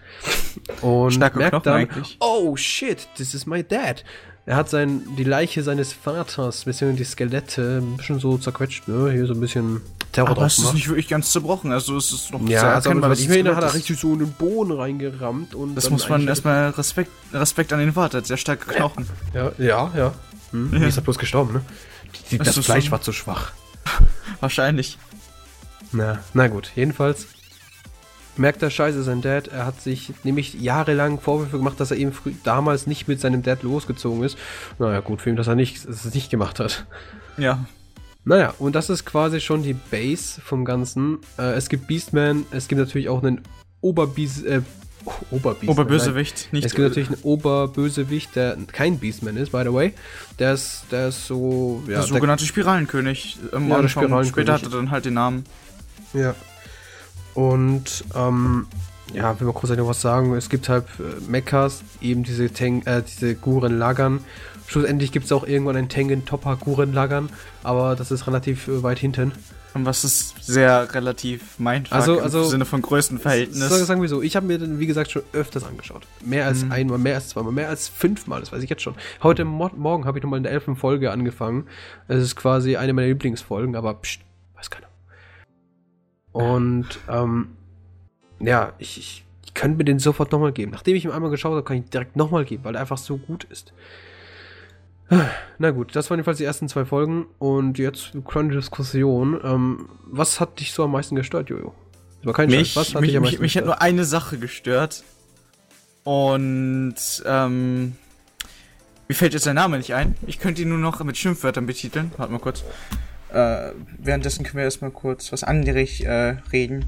[SPEAKER 1] Und
[SPEAKER 2] Starke
[SPEAKER 1] merkt
[SPEAKER 2] Knochen
[SPEAKER 1] dann,
[SPEAKER 2] eigentlich.
[SPEAKER 1] oh shit, this is my dad. Er hat sein, die Leiche seines Vaters, beziehungsweise die Skelette, ein bisschen so zerquetscht, ne? Hier so ein bisschen Terror
[SPEAKER 2] Aber
[SPEAKER 1] drauf
[SPEAKER 2] es ist nicht wirklich ganz zerbrochen. Also es ist noch
[SPEAKER 1] Ja, also
[SPEAKER 2] erkennbar,
[SPEAKER 1] ich meine, hat er richtig so in den Boden reingerammt und
[SPEAKER 2] Das muss man erstmal Respekt, Respekt an den Vater, hat sehr starke Knochen.
[SPEAKER 1] Ja, ja, ja. Hm,
[SPEAKER 2] Ja.
[SPEAKER 1] Wie ist er bloß gestorben, ne? Die,
[SPEAKER 2] Das
[SPEAKER 1] das Fleisch
[SPEAKER 2] schon-
[SPEAKER 1] war zu schwach. *laughs*
[SPEAKER 2] Wahrscheinlich.
[SPEAKER 1] Na, na gut, jedenfalls merkt er scheiße sein Dad. Er hat sich nämlich jahrelang Vorwürfe gemacht, dass er eben früh, damals nicht mit seinem Dad losgezogen ist. Naja, gut, für ihn, dass er nicht, dass es nicht gemacht hat.
[SPEAKER 2] Ja.
[SPEAKER 1] Naja, und das ist quasi schon die Base vom Ganzen. Äh, es gibt Beastman, es gibt natürlich auch einen Oberbeast, äh, Oberbeastman. nein.
[SPEAKER 2] Oberbösewicht, nicht.
[SPEAKER 1] Es gibt natürlich einen Oberbösewicht, der kein Beastman ist, by the way. Der ist, der ist so, ja,
[SPEAKER 2] der
[SPEAKER 1] der,
[SPEAKER 2] sogenannte Spiralenkönig. Im
[SPEAKER 1] Ja, der. Spiralenkönig.
[SPEAKER 2] Später hat er dann halt den Namen.
[SPEAKER 1] ja. Und, ähm, ja, will mal kurz noch was sagen. Es gibt halt äh, Mechas, eben diese, Teng äh, diese Guren lagern. Schlussendlich gibt es auch irgendwann ein Tengen Topper Guren lagern, aber das ist relativ äh, weit hinten.
[SPEAKER 2] Und was ist sehr relativ mindfuck
[SPEAKER 1] Also-
[SPEAKER 2] im
[SPEAKER 1] also-
[SPEAKER 2] Sinne von Größenverhältnis.
[SPEAKER 1] Sag- Sagen wir so, ich habe mir den, wie gesagt, schon öfters angeschaut. Mehr als
[SPEAKER 2] Mhm.
[SPEAKER 1] einmal, mehr als zweimal, mehr als fünfmal, das weiß ich jetzt schon. Heute Mo Morgen habe ich nochmal in der elften Folge angefangen. Es ist quasi eine meiner Lieblingsfolgen, aber pst, weiß keiner. Und, ähm, ja, ich, ich, ich könnte mir den sofort nochmal geben. Nachdem ich ihn einmal geschaut habe, kann ich ihn direkt nochmal geben, weil er einfach so gut ist. Na gut, das waren jedenfalls die ersten zwei Folgen und jetzt eine kleine Diskussion. Ähm, was hat dich so am meisten gestört, Jojo?
[SPEAKER 2] Mich,
[SPEAKER 1] hat
[SPEAKER 2] mich, mich, mich hat nur eine Sache gestört. Und ähm, mir fällt jetzt der Name nicht ein. Ich könnte ihn nur noch mit Schimpfwörtern betiteln. Warte mal kurz. Äh, währenddessen können wir erstmal kurz was anderes äh, reden.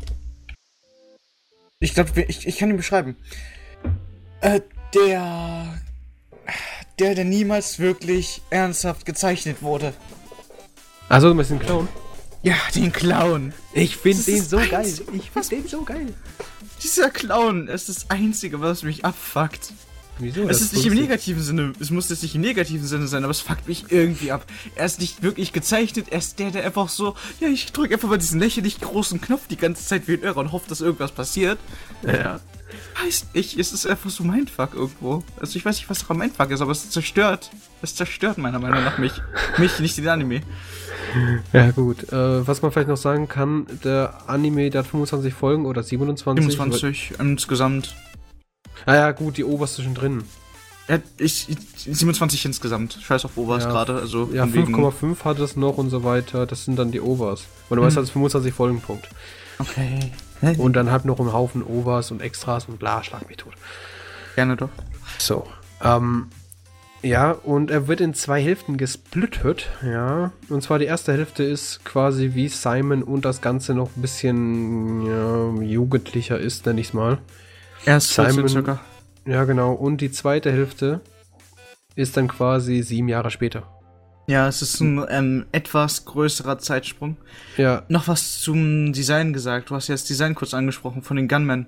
[SPEAKER 2] Ich glaube, ich, ich kann ihn beschreiben. Äh, der. Der, der niemals wirklich ernsthaft gezeichnet wurde.
[SPEAKER 1] Also, du meinst den Clown?
[SPEAKER 2] Ja, den Clown.
[SPEAKER 1] Ich finde den so geil. Ich finde den so geil.
[SPEAKER 2] Dieser Clown ist das Einzige, was mich abfuckt.
[SPEAKER 1] Wieso?
[SPEAKER 2] Es ist nicht im negativen Sinne, es muss jetzt nicht im negativen Sinne sein, aber es fuckt mich irgendwie ab. Er ist nicht wirklich gezeichnet, er ist der, der einfach so, ja, ich drücke einfach mal diesen lächerlich großen Knopf die ganze Zeit wie ein Irrer und hoffe, dass irgendwas passiert.
[SPEAKER 1] Ja.
[SPEAKER 2] Heißt nicht, es ist einfach so Mindfuck irgendwo. Also ich weiß nicht, was daran Mindfuck ist, aber es zerstört. Es zerstört meiner Meinung nach mich. mich, nicht den Anime.
[SPEAKER 1] ja, gut. Äh, was man vielleicht noch sagen kann, der Anime, der hat 25 Folgen oder 27.
[SPEAKER 2] 27 insgesamt.
[SPEAKER 1] Ah ja, gut, die oberste schon drin.
[SPEAKER 2] Ja, ich, ich, 27 insgesamt. Scheiß auf Overs
[SPEAKER 1] Ja,
[SPEAKER 2] gerade, also
[SPEAKER 1] Ja,
[SPEAKER 2] von wegen-
[SPEAKER 1] 5,5 hat es noch und so weiter. Das sind dann die Overs. Und du weißt,
[SPEAKER 2] Hm.
[SPEAKER 1] das ist 25 Folgenpunkt.
[SPEAKER 2] Okay.
[SPEAKER 1] Und dann halt noch ein Haufen Overs und Extras und bla, schlag mich tot.
[SPEAKER 2] Gerne doch.
[SPEAKER 1] So. Ähm, ja, und er wird in zwei Hälften gesplittet, ja. Und zwar die erste Hälfte ist quasi wie Simon und das Ganze noch ein bisschen ja, jugendlicher ist, nenne ich es mal.
[SPEAKER 2] Erst 14
[SPEAKER 1] Simon-
[SPEAKER 2] circa.
[SPEAKER 1] Ja, genau. Und die zweite Hälfte ist dann quasi sieben Jahre später.
[SPEAKER 2] Ja, es ist ein ähm, etwas größerer Zeitsprung.
[SPEAKER 1] Ja.
[SPEAKER 2] Noch was zum Design gesagt. Du hast ja das Design kurz angesprochen von den Gunmen.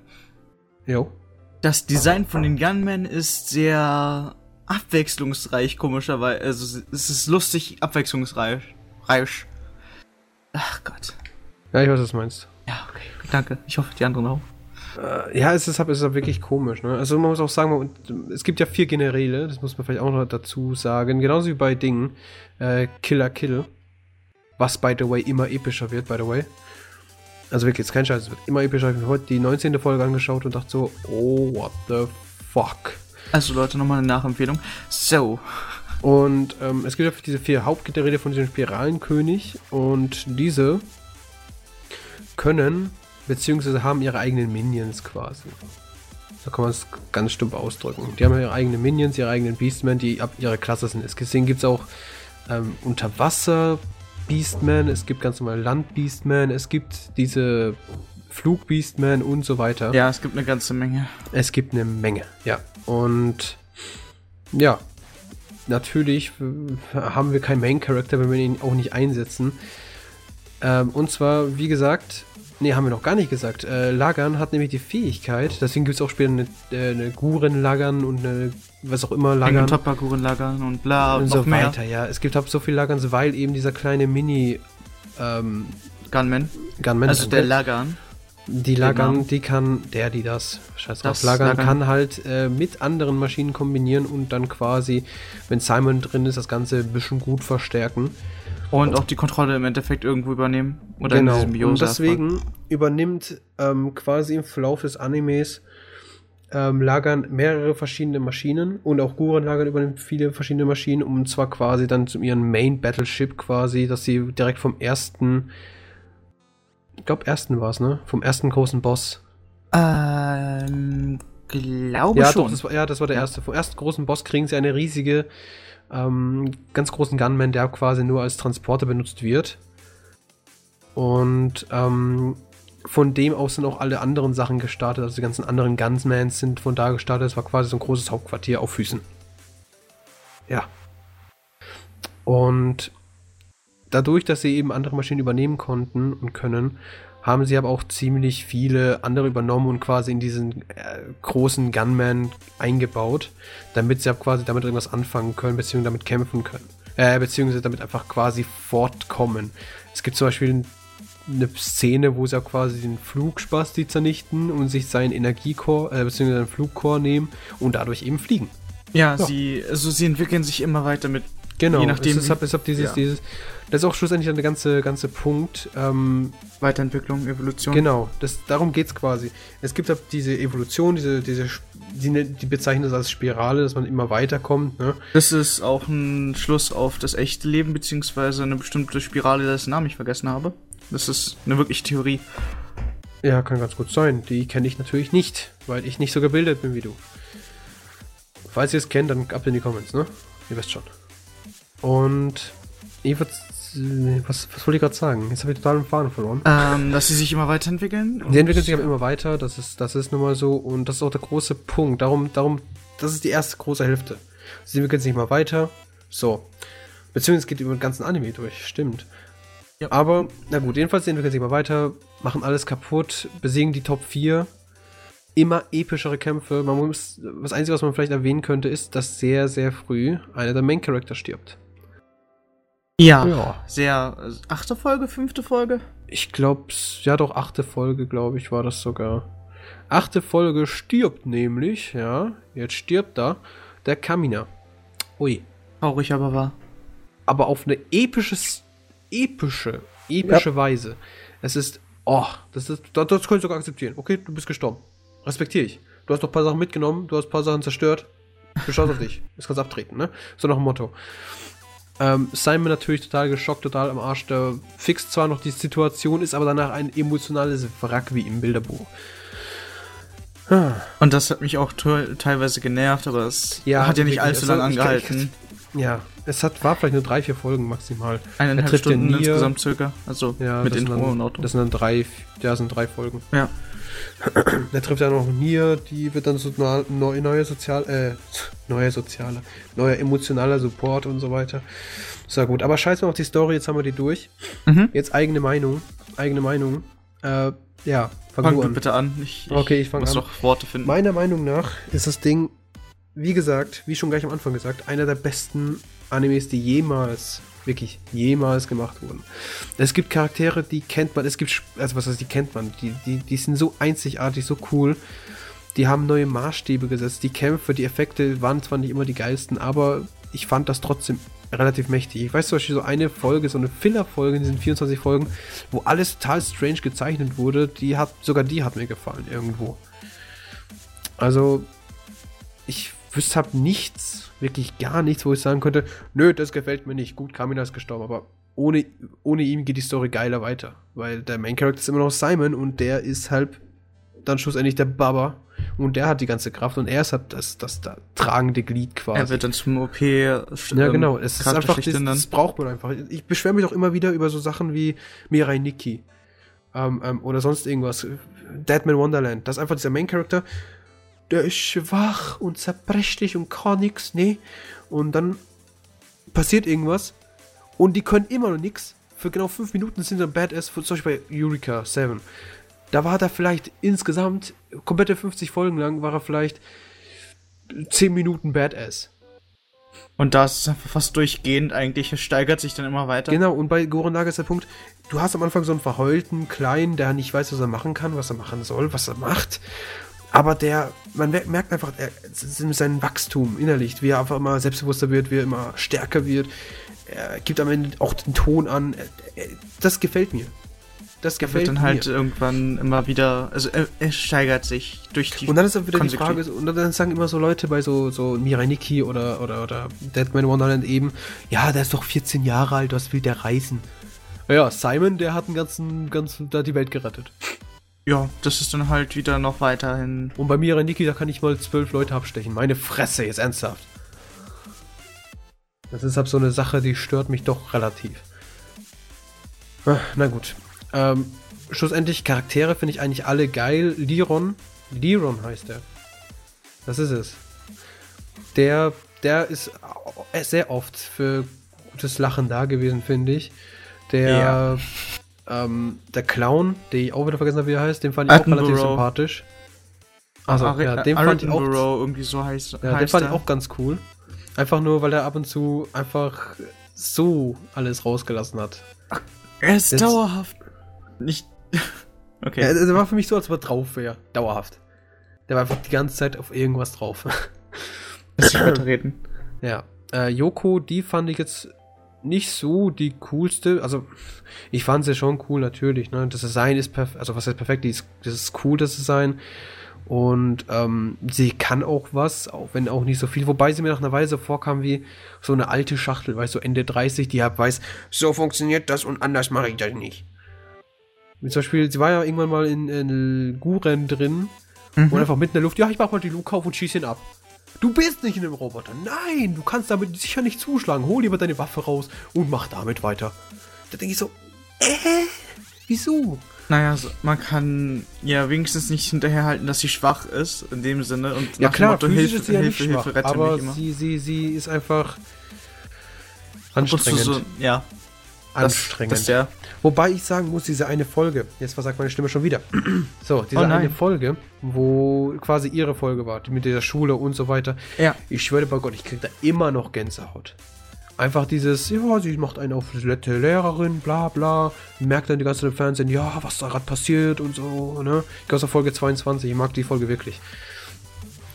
[SPEAKER 1] Jo.
[SPEAKER 2] Das Design von den Gunmen ist sehr abwechslungsreich, komischerweise. Also es ist lustig abwechslungsreich. Reich. Ach Gott.
[SPEAKER 1] Ja, ich weiß, was du meinst.
[SPEAKER 2] Ja, okay. Danke. Ich hoffe, die anderen auch.
[SPEAKER 1] Äh, ja, es ist, es ist wirklich komisch. Ne? Also man muss auch sagen, es gibt ja vier Generäle, das muss man vielleicht auch noch dazu sagen. Genauso wie bei Dingen. Äh, Killer Kill. Was, by the way, immer epischer wird, by the way. Also wirklich, jetzt kein Scheiß, es wird immer epischer. Ich habe heute die 19. Folge angeschaut und dachte so, oh, what the fuck.
[SPEAKER 2] Also Leute, nochmal eine Nachempfehlung. So.
[SPEAKER 1] Und ähm, es gibt ja diese vier Hauptgeräte von diesem Spiralenkönig und diese können beziehungsweise haben ihre eigenen Minions quasi. So kann man es ganz stumpf ausdrücken. Die haben ihre eigenen Minions, ihre eigenen Beastmen, die ab ihrer Klasse sind. Deswegen gibt es auch ähm, Unterwasser Beastmen, es gibt ganz normale Land Beastmen, es gibt diese Flug Beastmen und so weiter.
[SPEAKER 2] Ja, es gibt eine ganze Menge.
[SPEAKER 1] Es gibt eine Menge, ja. Und ja, natürlich haben wir keinen Main Character, wenn wir ihn auch nicht einsetzen. Ähm, und zwar, wie gesagt, Ne, haben wir noch gar nicht gesagt. Äh, Lagern hat nämlich die Fähigkeit, deswegen gibt es auch später eine, äh, eine Guren-Lagern und eine, was auch immer, Lagern.
[SPEAKER 2] Topper Guren Lagern und bla
[SPEAKER 1] und so mehr. weiter, ja. Es gibt halt so viele Lagern, weil eben dieser kleine Mini ähm,
[SPEAKER 2] Gunman.
[SPEAKER 1] Gunman.
[SPEAKER 2] Also der Lagern.
[SPEAKER 1] Die Lagern, genau. die kann, der, die das, scheiß drauf, Lagern, Lagern, kann halt äh, mit anderen Maschinen kombinieren und dann quasi, wenn Simon drin ist, das Ganze ein bisschen gut verstärken.
[SPEAKER 2] Und auch die Kontrolle im Endeffekt irgendwo übernehmen.
[SPEAKER 1] Oder genau. in diesem und deswegen übernimmt ähm, quasi im Verlauf des Animes ähm, lagern mehrere verschiedene Maschinen und auch Guren lagern übernimmt viele verschiedene Maschinen, um zwar quasi dann zu ihren Main Battleship quasi, dass sie direkt vom ersten, ich glaube ersten war es, ne? Vom ersten großen Boss.
[SPEAKER 2] Ähm, glaube
[SPEAKER 1] ja,
[SPEAKER 2] schon.
[SPEAKER 1] Doch, das war, ja, das war der erste. Vom ersten großen Boss kriegen sie eine riesige ähm, ganz großen Gunman, der quasi nur als Transporter benutzt wird. Und ähm, von dem aus sind auch alle anderen Sachen gestartet. Also die ganzen anderen Gunsmans sind von da gestartet. Es war quasi so ein großes Hauptquartier auf Füßen. Ja. Und dadurch, dass sie eben andere Maschinen übernehmen konnten und können, haben sie aber auch ziemlich viele andere übernommen und quasi in diesen äh, großen Gunman eingebaut, damit sie quasi damit irgendwas anfangen können, beziehungsweise damit kämpfen können. Äh, beziehungsweise damit einfach quasi fortkommen. Es gibt zum Beispiel eine Szene, wo sie auch quasi den Flugspaß die zernichten und sich seinen Energiecore, äh, beziehungsweise seinen Flugcore nehmen und dadurch eben fliegen.
[SPEAKER 2] Ja, ja, sie, also sie entwickeln sich immer weiter mit.
[SPEAKER 1] Genau, je nachdem. Es ist dieses, ja. dieses, das ist auch schlussendlich der ganze, ganze Punkt. Ähm,
[SPEAKER 2] Weiterentwicklung, Evolution.
[SPEAKER 1] Genau, das, darum geht es quasi. Es gibt halt diese Evolution, diese, diese die, ne, die bezeichnen das als Spirale, dass man immer weiterkommt. Ne?
[SPEAKER 2] Das ist auch ein Schluss auf das echte Leben, beziehungsweise eine bestimmte Spirale, dessen Namen ich vergessen habe. Das ist eine wirkliche Theorie.
[SPEAKER 1] Ja, kann ganz gut sein. Die kenne ich natürlich nicht, weil ich nicht so gebildet bin wie du. Falls ihr es kennt, dann ab in die Comments, ne? Ihr wisst schon. Und ich würde was, was wollte ich gerade sagen? Jetzt habe ich total den Faden verloren.
[SPEAKER 2] Ähm, dass sie sich immer weiterentwickeln? *laughs*
[SPEAKER 1] Sie entwickeln sich aber immer weiter, das ist, das ist nun mal so und das ist auch der große Punkt. Darum, darum, das ist die erste große Hälfte. Sie entwickeln sich immer weiter. So. Beziehungsweise es geht über den ganzen Anime durch, stimmt. Ja. Aber, na gut, jedenfalls sie entwickeln sich immer weiter, machen alles kaputt, besiegen die Top 4. Immer epischere Kämpfe. Man muss, das Einzige, was man vielleicht erwähnen könnte, ist, dass sehr, sehr früh einer der Main Character stirbt.
[SPEAKER 2] Ja, ja. Sehr. Also, achte Folge, fünfte Folge?
[SPEAKER 1] Ich glaube, ja doch, achte Folge, glaube ich, war das sogar. Achte Folge stirbt nämlich, ja. Jetzt stirbt da der Kamina. Ui.
[SPEAKER 2] Traurig aber war.
[SPEAKER 1] Aber auf eine epische, epische, epische ja. Weise. Es ist, oh, das ist, das, das könnte ich sogar akzeptieren. Okay, du bist gestorben. Respektiere ich. Du hast noch ein paar Sachen mitgenommen, du hast ein paar Sachen zerstört. Ich bin stolz auf dich. Jetzt kannst du abtreten, ne? So nach dem Motto. Ähm, Simon natürlich total geschockt, total am Arsch. Der fixt zwar noch die Situation, ist aber danach ein emotionales Wrack wie im Bilderbuch.
[SPEAKER 2] Und das hat mich auch teilweise genervt, aber es ja, hat ja nicht allzu lange angehalten.
[SPEAKER 1] Ja, es hat, war vielleicht nur drei, vier Folgen maximal.
[SPEAKER 2] Eineinhalb Stunden insgesamt circa. Also
[SPEAKER 1] Ja,
[SPEAKER 2] mit Intro
[SPEAKER 1] dann,
[SPEAKER 2] und Auto.
[SPEAKER 1] Das sind dann drei, ja, sind drei Folgen.
[SPEAKER 2] Ja. *clears throat*
[SPEAKER 1] Der trifft ja noch Nier, die wird dann so neu, neue sozial, äh, *tsk* neuer sozialer, neuer emotionaler Support und so weiter. Ist ja gut. Aber scheiß mal auf die Story, jetzt haben wir die durch.
[SPEAKER 2] Mhm.
[SPEAKER 1] Jetzt eigene Meinung. Eigene Meinung. Äh, ja, fang,
[SPEAKER 2] Fang
[SPEAKER 1] du an.
[SPEAKER 2] bitte an. Ich,
[SPEAKER 1] Okay, ich fang
[SPEAKER 2] muss
[SPEAKER 1] an.
[SPEAKER 2] doch Worte finden.
[SPEAKER 1] Meiner Meinung nach ist das Ding, wie gesagt, wie schon gleich am Anfang gesagt, einer der besten Animes, die jemals, wirklich jemals gemacht wurden. Es gibt Charaktere, die kennt man, es gibt, also was heißt, die kennt man, die, die, die sind so einzigartig, so cool. Die haben neue Maßstäbe gesetzt. Die Kämpfe, die Effekte waren zwar nicht immer die geilsten, aber ich fand das trotzdem relativ mächtig. Ich weiß zum Beispiel so eine Folge, so eine Filler-Folge in diesen 24 Folgen, wo alles total strange gezeichnet wurde, die hat, sogar die hat mir gefallen irgendwo. Also, ich wüsste hab nichts, wirklich gar nichts, wo ich sagen könnte, nö, das gefällt mir nicht. Gut, Kamina ist gestorben, aber ohne, ohne ihn geht die Story geiler weiter. Weil der Main Character ist immer noch Simon und der ist halt dann schlussendlich der Baba. Und der hat die ganze Kraft und er ist halt das, das, das tragende Glied quasi.
[SPEAKER 2] er wird dann zum OP.
[SPEAKER 1] Ja, genau. Es ist einfach, das, das braucht man einfach. Ich beschwere mich auch immer wieder über so Sachen wie Mirai Nikki. Ähm, ähm, oder sonst irgendwas. Deadman Wonderland. Das ist einfach dieser Main Character. Der ist schwach und zerbrechlich und kann nix, nee. Und dann passiert irgendwas. Und die können immer noch nix. Für genau fünf Minuten sind sie dann Badass. Zum Beispiel bei Eureka 7. Da war er vielleicht insgesamt, komplette 50 Folgen lang, war er vielleicht 10 Minuten Badass.
[SPEAKER 2] Und da ist einfach fast durchgehend eigentlich. Steigert sich dann immer weiter.
[SPEAKER 1] Genau, und bei Goran Naga ist der Punkt, du hast am Anfang so einen verheulten Kleinen, der nicht weiß, was er machen kann, was er machen soll, was er macht. Aber der, man mer- merkt einfach, er, sein Wachstum innerlich, wie er einfach immer selbstbewusster wird, wie er immer stärker wird. Er gibt am Ende auch den Ton an. Er- er- Das gefällt mir. Das
[SPEAKER 2] Er
[SPEAKER 1] gefällt
[SPEAKER 2] wird dann halt
[SPEAKER 1] mir.
[SPEAKER 2] irgendwann immer wieder. Also er, er steigert sich durch die.
[SPEAKER 1] Und dann ist dann wieder die. Frage, und dann sagen immer so Leute bei so, so Mirai Nikki oder, oder, oder Deadman Wonderland eben, ja, der ist doch 14 Jahre alt, was will der reisen? Ja, Simon, der hat einen ganzen, ganzen, da die Welt gerettet.
[SPEAKER 2] Ja, das ist dann halt wieder noch weiterhin.
[SPEAKER 1] Und bei Mirai Nikki, da kann ich mal zwölf Leute abstechen. Meine Fresse, jetzt ernsthaft. Das ist halt so eine Sache, die stört mich doch relativ. Ah, Na gut. Ähm, schlussendlich, Charaktere finde ich eigentlich alle geil. Liron, Liron heißt er. Das ist es. Der, der ist sehr oft für gutes Lachen da gewesen, finde ich. Der, ähm, der Clown, den ich auch wieder vergessen habe, wie er heißt, den fand ich auch relativ sympathisch. Also,
[SPEAKER 2] Ari-
[SPEAKER 1] ja, den fand ich auch
[SPEAKER 2] irgendwie so heißt,
[SPEAKER 1] ja, den
[SPEAKER 2] heißt
[SPEAKER 1] fand ich auch ganz cool. Einfach nur, weil er ab und zu einfach so alles rausgelassen hat.
[SPEAKER 2] Er ist
[SPEAKER 1] Das-
[SPEAKER 2] dauerhaft. Nicht. *laughs* okay.
[SPEAKER 1] Er, er war für mich so, als ob er drauf wäre. Dauerhaft. Der war einfach die ganze Zeit auf irgendwas drauf.
[SPEAKER 2] Dich weiterreden.
[SPEAKER 1] ja. Äh, Yoko, die fand ich jetzt nicht so die coolste. Also, ich fand sie schon cool, natürlich. Ne? Das Design ist perfekt. Also, was heißt perfekt? Die ist, das ist cool, das Design. Und ähm, sie kann auch was, auch wenn auch nicht so viel. Wobei sie mir nach einer Weise vorkam wie so eine alte Schachtel, weißt du, so Ende 30, die halt weiß, so funktioniert das und anders mache ich das nicht. Wie zum Beispiel, sie war ja irgendwann mal in, in Guren drin
[SPEAKER 2] Mhm.
[SPEAKER 1] und einfach mitten in der Luft, ja, ich mach mal die Luke auf und schieß ihn ab. Du bist nicht in dem Roboter. Nein, du kannst damit sicher nicht zuschlagen. Hol lieber deine Waffe raus und mach damit weiter. Da denke ich so, äh, wieso?
[SPEAKER 2] Naja, so, man kann ja wenigstens nicht hinterherhalten, dass sie schwach ist, in dem Sinne. Und
[SPEAKER 1] Ja klar,
[SPEAKER 2] Motto, Hilfe,
[SPEAKER 1] ist sie ja nicht
[SPEAKER 2] Hilfe,
[SPEAKER 1] schwach,
[SPEAKER 2] Hilfe, rette
[SPEAKER 1] aber
[SPEAKER 2] mich immer.
[SPEAKER 1] sie, sie, sie ist einfach anstrengend.
[SPEAKER 2] so, ja,
[SPEAKER 1] anstrengend.
[SPEAKER 2] das ja.
[SPEAKER 1] Wobei ich sagen muss, diese eine Folge, jetzt versagt meine Stimme schon wieder. *clears throat* So, diese
[SPEAKER 2] Oh
[SPEAKER 1] eine Folge, wo quasi ihre Folge war, die mit dieser Schule und so weiter.
[SPEAKER 2] Ja.
[SPEAKER 1] Ich schwöre bei Gott, ich kriege da immer noch Gänsehaut. Einfach dieses, ja, sie macht einen auf nette Lehrerin, bla bla, merkt dann die ganze Zeit im Fernsehen, ja, was da gerade passiert und so, ne? Ich glaube, es war Folge 22, ich mag die Folge wirklich.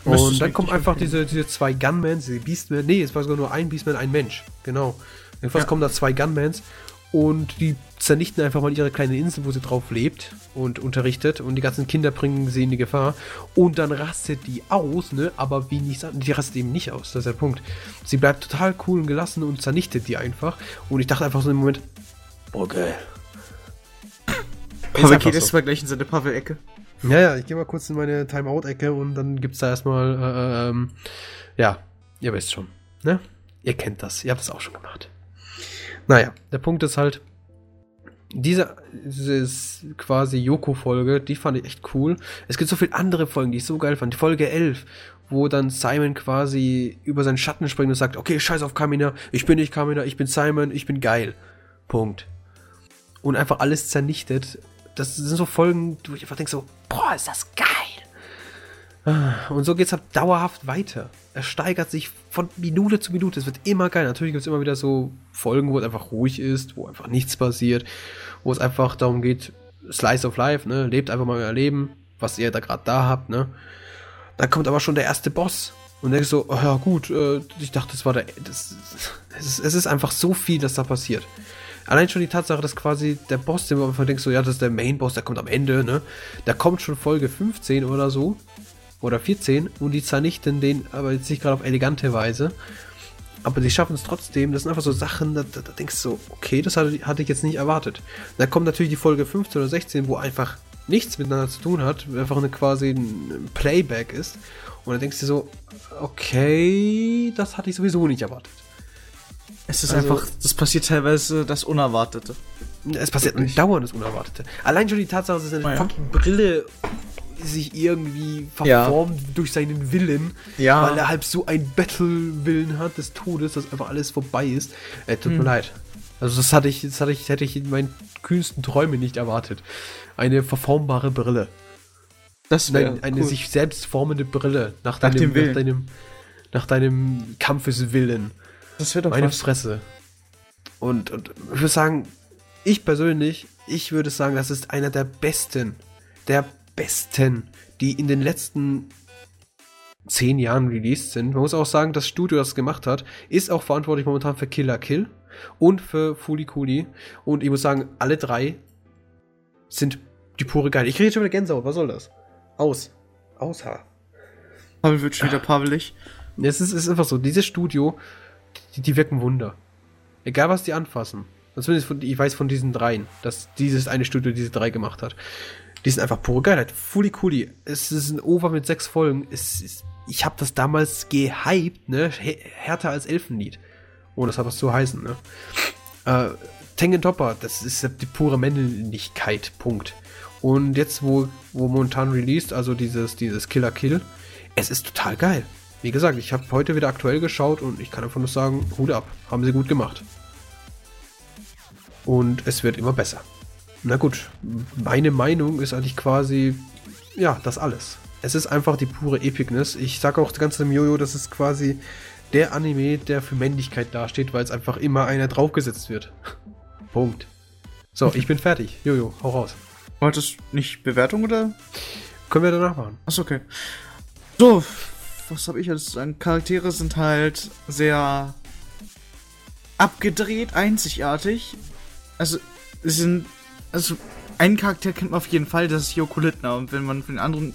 [SPEAKER 1] Und dann kommen einfach diese, diese zwei Gunmans, diese Beastmen, nee, es war sogar nur ein Beastman, ein Mensch, genau. Jedenfalls
[SPEAKER 2] Ja.
[SPEAKER 1] kommen da zwei Gunmans und die zernichten einfach mal ihre kleine Insel, wo sie drauf lebt und unterrichtet und die ganzen Kinder bringen sie in die Gefahr und dann rastet die aus, ne, aber wie nicht sagen, die rastet eben nicht aus, das ist der Punkt. Sie bleibt total cool und gelassen und zernichtet die einfach und ich dachte einfach so im Moment, geil.
[SPEAKER 2] Pavel geht jetzt
[SPEAKER 1] so.
[SPEAKER 2] mal gleich in seine Pavel-Ecke.
[SPEAKER 1] Ja, ja, ich gehe mal kurz in meine Timeout-Ecke und dann gibt's da erstmal, äh, ähm, ja, ihr wisst schon, ne? Ihr kennt das, ihr habt das auch schon gemacht. Naja, der Punkt ist halt, diese, quasi Yoko-Folge, die fand ich echt cool. Es gibt so viele andere Folgen, die ich so geil fand. Die Folge 11, wo dann Simon quasi über seinen Schatten springt und sagt, okay, scheiß auf Kamina, ich bin nicht Kamina, ich bin Simon, ich bin geil. Punkt. Und einfach alles zernichtet. Das sind so Folgen, wo ich einfach denke so, boah, ist das geil. Und so geht es halt dauerhaft weiter. Er steigert sich von Minute zu Minute. Es wird immer geil. Natürlich gibt es immer wieder so Folgen, wo es einfach ruhig ist, wo einfach nichts passiert, wo es einfach darum geht, Slice of Life, ne? Lebt einfach mal euer Leben, was ihr da gerade da habt, ne? Dann kommt aber schon der erste Boss. Und denkst so, oh ja gut, äh, ich dachte, das war der. Das, es, ist, es ist einfach so viel, dass da passiert. Allein schon die Tatsache, dass quasi der Boss, den man einfach denkt, so, ja, das ist der Main-Boss, der kommt am Ende, ne? Da kommt schon Folge 15 oder so oder 14 und die zernichten den aber jetzt nicht gerade auf elegante Weise. Aber sie schaffen es trotzdem. Das sind einfach so Sachen, da, da, da denkst du so, okay, das hatte, hatte, ich jetzt nicht erwartet. Da kommt natürlich die Folge 15 oder 16, wo einfach nichts miteinander zu tun hat, einfach eine quasi ein Playback ist. Und dann denkst du so, okay, das hatte ich sowieso nicht erwartet.
[SPEAKER 2] Es ist also, einfach, das passiert teilweise das Unerwartete.
[SPEAKER 1] Es passiert ein dauerndes Unerwartete. Allein schon die Tatsache, dass eine oh ja. Brille sich irgendwie verformt ja. durch seinen Willen, ja. weil er halt so ein Battle-Willen hat des Todes, dass einfach alles vorbei ist. Äh, tut hm. mir leid. Also das hatte ich, das hatte ich, hätte ich in meinen kühnsten Träumen nicht erwartet. Eine verformbare Brille. Das wäre eine cool. sich selbst formende Brille nach, nach deinem, nach deinem, nach deinem Kampfeswillen. Das wird doch Meine was. Fresse. Und, und ich würde sagen, ich persönlich, ich würde sagen, das ist einer der besten, der besten, die in den letzten zehn Jahren released sind. Man muss auch sagen, das Studio, das gemacht hat, ist auch verantwortlich momentan für Killer Kill und für Fuli Kuli. Und ich muss sagen, alle drei sind die pure Geil. Ich rede schon wieder Gänsehaut, was soll das? Aus. Aus Haar.
[SPEAKER 2] Pavel wird schon wieder pavelig.
[SPEAKER 1] Es ist, ist einfach so, dieses Studio, die, die wirken Wunder. Egal was die anfassen. Zumindest von, ich weiß von diesen dreien, dass dieses eine Studio diese drei gemacht hat. Die sind einfach pure Geilheit. Fully cooli. Es ist ein Over mit sechs Folgen. Es ist, ich habe das damals gehypt, ne? Härter als Elfenlied. Ohne das hat was zu heißen, ne? Äh, Tengen Topper, das ist die pure Männlichkeit. Punkt. Und jetzt, wo, wo momentan released, also dieses, dieses Killer Kill, es ist total geil. Wie gesagt, ich habe heute wieder aktuell geschaut und ich kann einfach nur sagen, Hut ab. Haben sie gut gemacht. Und es wird immer besser. Na gut, meine Meinung ist eigentlich quasi, ja, das alles. Es ist einfach die pure Epicness. Ich sage auch ganz im Jojo, das ist quasi der Anime, der für Männlichkeit dasteht, weil es einfach immer einer draufgesetzt wird. *laughs* Punkt. So, ich bin fertig. Jojo, hau raus.
[SPEAKER 2] Wolltest du nicht Bewertung oder?
[SPEAKER 1] Können wir danach machen.
[SPEAKER 2] Achso, okay. So, was habe ich jetzt sagen? Charaktere sind halt sehr abgedreht, einzigartig. Also, sie sind also einen Charakter kennt man auf jeden Fall, das ist Joko Littner. Und wenn man von den anderen.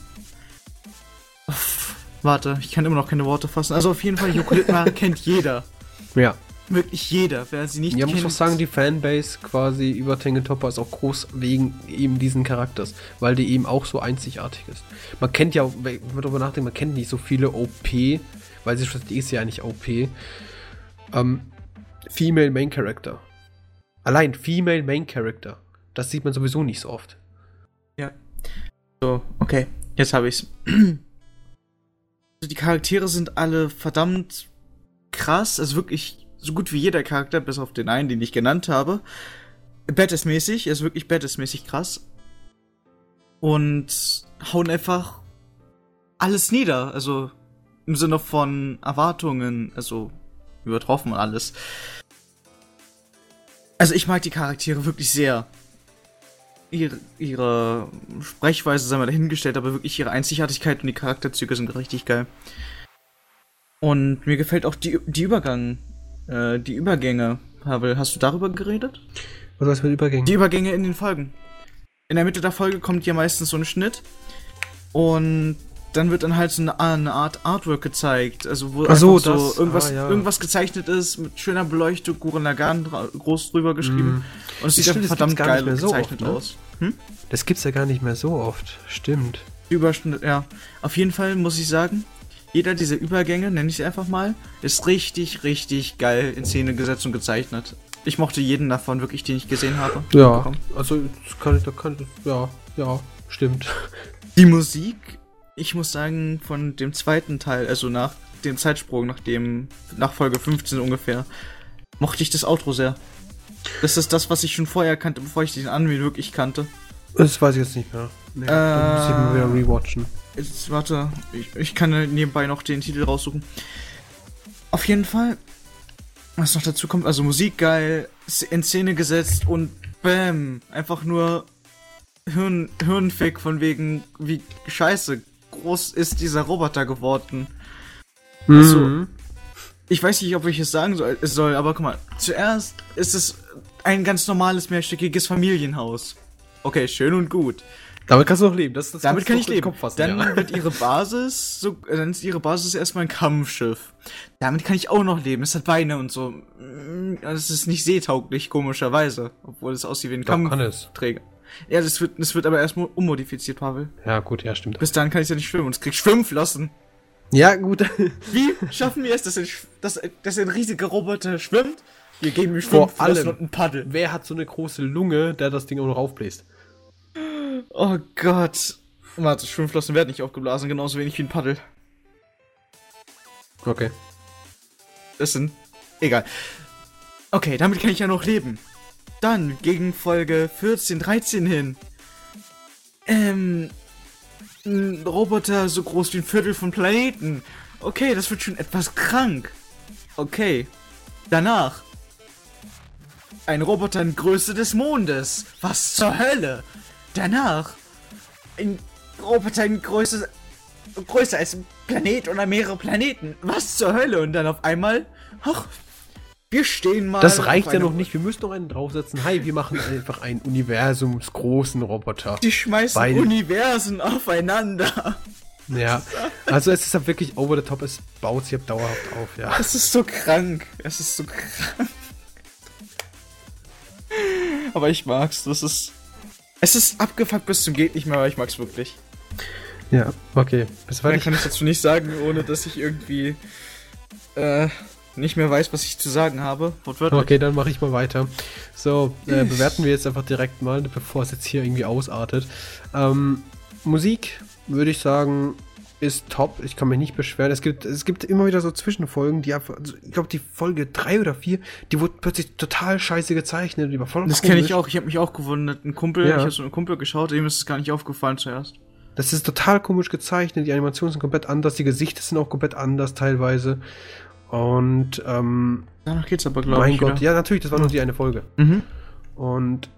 [SPEAKER 2] Uff, warte, ich kann immer noch keine Worte fassen. Also auf jeden Fall, Joko Littner *laughs* kennt jeder.
[SPEAKER 1] Ja.
[SPEAKER 2] Wirklich jeder, wer sie nicht
[SPEAKER 1] ja, kennt. Ja, muss auch sagen, die Fanbase quasi über Tengen Topper ist auch groß wegen eben diesen Charakters, weil die eben auch so einzigartig ist. Man kennt ja, wenn man darüber nachdenkt, man kennt nicht so viele OP, weil sie die ist ja nicht OP. Ähm, Female Main Character. Allein Female Main Character. Das sieht man sowieso nicht so oft.
[SPEAKER 2] Ja. So, okay. Jetzt habe ich's. *clears throat* Also die Charaktere sind alle verdammt krass. Also wirklich so gut wie jeder Charakter, bis auf den einen, den ich genannt habe. Badass-mäßig, ist wirklich Badass-mäßig krass. Und hauen einfach alles nieder. Also im Sinne von Erwartungen, also übertroffen und alles. Also ich mag die Charaktere wirklich sehr ihre, ihre Sprechweise, sagen wir dahingestellt, aber wirklich ihre Einzigartigkeit und die Charakterzüge sind richtig geil. Und mir gefällt auch die, die Übergang, äh, die Übergänge. Pavel, hast du darüber geredet?
[SPEAKER 1] Was heißt mit Übergängen?
[SPEAKER 2] Die Übergänge in den Folgen. In der Mitte der Folge kommt ja meistens so ein Schnitt und dann wird dann halt so eine, eine Art Artwork gezeigt, also wo
[SPEAKER 1] so,
[SPEAKER 2] so irgendwas, ah, ja. irgendwas gezeichnet ist, mit schöner Beleuchtung, Gurren Lagann groß drüber geschrieben. Mm. Und es sieht stimmt, verdammt geil
[SPEAKER 1] so gezeichnet oft, ne? aus. Hm? Das gibt's ja gar nicht mehr so oft, stimmt.
[SPEAKER 2] Überstunde, ja. Auf jeden Fall muss ich sagen, jeder dieser Übergänge, nenne ich sie einfach mal, ist richtig, richtig geil in Szene gesetzt und gezeichnet. Ich mochte jeden davon wirklich, den ich gesehen habe.
[SPEAKER 1] Ja, also kann ich, da kann ich, ja, ja, stimmt.
[SPEAKER 2] Die Musik, ich muss sagen, von dem zweiten Teil, also nach dem Zeitsprung, nach dem, nach Folge 15 ungefähr, mochte ich das Outro sehr. Das ist das, was ich schon vorher kannte, bevor ich den Anime wirklich kannte.
[SPEAKER 1] Das weiß ich jetzt nicht mehr. Nee, äh, dann muss ich mal wieder rewatchen.
[SPEAKER 2] Jetzt, warte, ich, ich kann nebenbei noch den Titel raussuchen. Auf jeden Fall, was noch dazu kommt, also Musik geil, in Szene gesetzt und bam, einfach nur Hirn, Hirnfick von wegen, wie scheiße groß ist dieser Roboter geworden. Mhm. Also, ich weiß nicht, ob ich es sagen soll, es soll, aber guck mal, zuerst ist es ein ganz normales mehrstöckiges Familienhaus. Okay, schön und gut.
[SPEAKER 1] Damit kannst du auch leben. Das, das
[SPEAKER 2] Damit kann ich leben. Fassen, dann ja. *laughs* wird ihre Basis, so, dann ist ihre Basis erstmal ein Kampfschiff. Damit kann ich auch noch leben. Es hat Beine und so. Mm, es ist nicht seetauglich, komischerweise. Obwohl es aussieht wie ein Kampfträger. Ja, das wird, das wird aber erstmal ummodifiziert, Pavel.
[SPEAKER 1] Ja, gut, ja, stimmt.
[SPEAKER 2] Bis dann kann ich ja nicht schwimmen und es kriegt Schwimmflossen.
[SPEAKER 1] Ja, gut. *laughs*
[SPEAKER 2] Wie schaffen wir es, dass ein, dass, dass ein riesiger Roboter schwimmt? Wir geben ihm Schwimmflossen
[SPEAKER 1] und ein Paddel. Wer hat so eine große Lunge, der das Ding auch noch aufbläst?
[SPEAKER 2] Oh Gott. Warte, Schwimmflossen werden nicht aufgeblasen, genauso wenig wie ein Paddel.
[SPEAKER 1] Okay.
[SPEAKER 2] Das sind. Egal. Okay, damit kann ich ja noch leben. Dann gegen Folge 14, 13 hin. Ähm. Ein Roboter so groß wie ein Viertel von Planeten. Okay, das wird schon etwas krank. Okay. Danach. Ein Roboter in Größe des Mondes. Was zur Hölle? Danach ein Roboter in Größe, größer als ein Planet oder mehrere Planeten. Was zur Hölle? Und dann auf einmal, ach, wir stehen mal.
[SPEAKER 1] Das reicht ja noch nicht. Wir müssen noch einen draufsetzen. Hi, wir machen einfach einen universumsgroßen Roboter.
[SPEAKER 2] Die schmeißen Weil, Universen aufeinander.
[SPEAKER 1] Ja, also es ist halt wirklich over the top. Es baut sich dauerhaft auf, ja.
[SPEAKER 2] Es ist so krank. Es ist so krank. Aber ich mag's. Das ist es ist abgefuckt bis zum geht nicht mehr, aber ich mag's wirklich.
[SPEAKER 1] Ja, okay.
[SPEAKER 2] Bis Mehr kann ich dazu nicht sagen, ohne dass ich irgendwie äh, nicht mehr weiß, was ich zu sagen habe.
[SPEAKER 1] Okay, dann mache ich mal weiter. So, äh, bewerten wir jetzt einfach direkt mal, bevor es jetzt hier irgendwie ausartet. Ähm, Musik würde ich sagen, ist top. Ich kann mich nicht beschweren. Es gibt, es gibt immer wieder so Zwischenfolgen, die einfach, also ich glaube, die Folge 3 oder 4, die wurde plötzlich total scheiße gezeichnet. Die
[SPEAKER 2] war voll das kenne ich auch. Ich habe mich auch gewundert. Ein Kumpel, ja. ich habe so einen Kumpel geschaut, dem ist es gar nicht aufgefallen zuerst.
[SPEAKER 1] Das ist total komisch gezeichnet. Die Animationen sind komplett anders. Die Gesichter sind auch komplett anders teilweise. Und, ähm.
[SPEAKER 2] Danach geht's aber, glaube
[SPEAKER 1] ich. Mein Gott, wieder. ja, natürlich, das war nur die eine Folge. Mhm. Und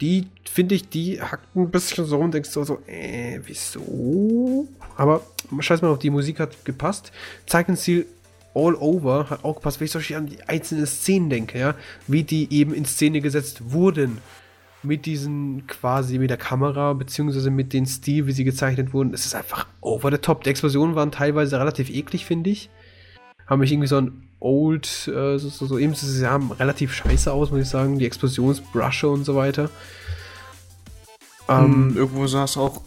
[SPEAKER 1] die, finde ich, die hackt ein bisschen so rum, denkst du so, äh, wieso? Aber scheiß mal auf, die Musik hat gepasst. Zeichenstil all over hat auch gepasst, wenn ich zum Beispiel an die einzelnen Szenen denke, ja, wie die eben in Szene gesetzt wurden. Mit diesen quasi, mit der Kamera, beziehungsweise mit dem Stil, wie sie gezeichnet wurden. Es ist einfach over the top. Die Explosionen waren teilweise relativ eklig, finde ich. Haben mich irgendwie so ein old, äh, so, so, so eben, sie sahen relativ scheiße aus, muss ich sagen. Die Explosionsbrusche und so weiter.
[SPEAKER 2] Ähm, hm, irgendwo sah es auch,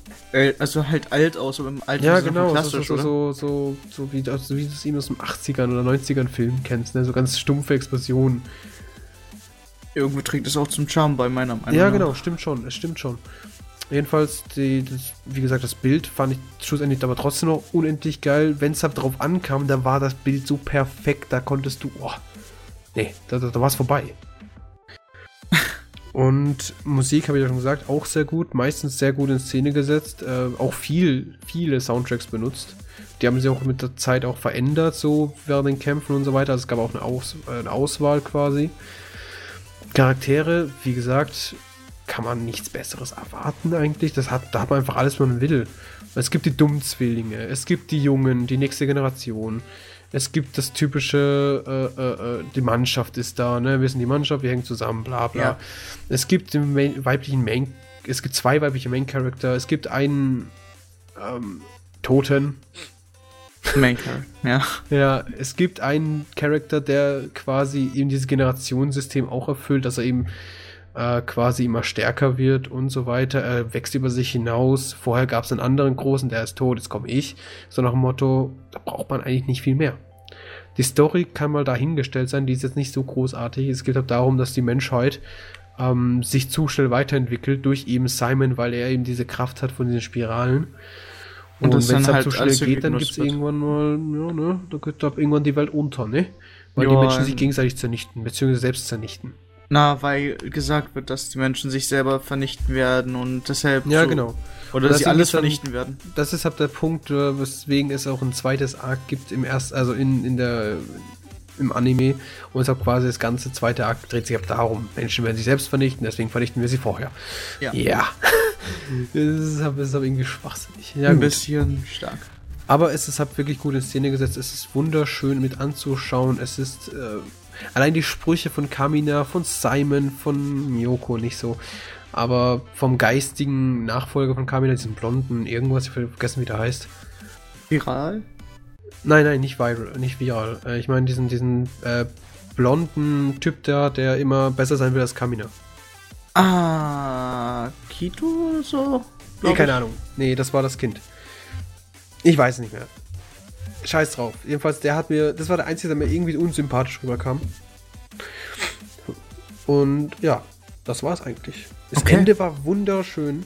[SPEAKER 2] also halt alt aus, aber im
[SPEAKER 1] alten Ja, genau, so, so, so, so, so, wie, also wie du es eben aus dem 80ern oder 90ern Film kennst, ne? so ganz stumpfe Explosionen.
[SPEAKER 2] Irgendwo trägt es auch zum Charme bei meiner
[SPEAKER 1] Meinung Ja, genau, stimmt schon, es stimmt schon. Jedenfalls, die, das, wie gesagt, das Bild fand ich schlussendlich aber trotzdem noch unendlich geil. Wenn es halt drauf ankam, dann war das Bild so perfekt, da konntest du, oh, nee, da, da, da war es vorbei. *laughs* Und Musik, habe ich ja schon gesagt, auch sehr gut, meistens sehr gut in Szene gesetzt, äh, auch viel, viele Soundtracks benutzt. Die haben sie auch mit der Zeit auch verändert, so während den Kämpfen und so weiter. Also es gab auch eine, Aus äh, eine Auswahl quasi. Charaktere, wie gesagt, kann man nichts Besseres erwarten eigentlich. Das hat, da hat man einfach alles, was man will. Es gibt die dummen Zwillinge, es gibt die Jungen, die nächste Generation. Es gibt das typische, äh, äh, äh, die Mannschaft ist da, ne? Wir sind die Mannschaft, wir hängen zusammen, bla bla. Ja. Es gibt den Main, weiblichen Main, es gibt zwei weibliche Main Character, es gibt einen ähm, Toten.
[SPEAKER 2] Main Character, ja.
[SPEAKER 1] Ja, es gibt einen Charakter, der quasi eben dieses Generationssystem auch erfüllt, dass er eben äh, quasi immer stärker wird und so weiter. Er wächst über sich hinaus. Vorher gab es einen anderen großen, der ist tot, jetzt komme ich. So nach dem Motto, da braucht man eigentlich nicht viel mehr. Die Story kann mal dahingestellt sein, die ist jetzt nicht so großartig. Es geht halt darum, dass die Menschheit ähm, sich zu schnell weiterentwickelt durch eben Simon, weil er eben diese Kraft hat von diesen Spiralen. Und, und wenn es halt zu schnell geht, dann gibt es irgendwann mal, ja, ne, da geht da irgendwann die Welt unter, ne? Weil ja, die Menschen sich gegenseitig zernichten, beziehungsweise selbst zernichten.
[SPEAKER 2] Na, weil gesagt wird, dass die Menschen sich selber vernichten werden und deshalb.
[SPEAKER 1] Ja, so, genau.
[SPEAKER 2] Oder dass sie alles dann, vernichten werden.
[SPEAKER 1] Das ist halt der Punkt, äh, weswegen es auch ein zweites Arc gibt im ersten, also in, in der im Anime und es hat quasi das ganze zweite Arc dreht sich ab darum. Menschen werden sich selbst vernichten, deswegen vernichten wir sie vorher. Ja. ja. *laughs* das, ist, das ist aber irgendwie schwachsinnig. Ja,
[SPEAKER 2] ein gut. bisschen stark.
[SPEAKER 1] Aber es ist halt wirklich gut in Szene gesetzt. Es ist wunderschön mit anzuschauen. Es ist äh, allein die Sprüche von Kamina, von Simon, von Miyoko nicht so. Aber vom geistigen Nachfolger von Kamina, diesem blonden, irgendwas, ich habe vergessen, wie der heißt.
[SPEAKER 2] Viral?
[SPEAKER 1] Nein, nein, nicht viral, nicht viral. Äh, ich meine diesen, diesen äh, blonden Typ da, der immer besser sein will als Kamina.
[SPEAKER 2] Ah, Kito so?
[SPEAKER 1] Nee, keine ich. Ahnung. Nee, das war das Kind. Ich weiß nicht mehr. Scheiß drauf. Jedenfalls, der hat mir, das war der Einzige, der mir irgendwie unsympathisch rüberkam. Und ja, das war's eigentlich. Das okay. Ende war wunderschön.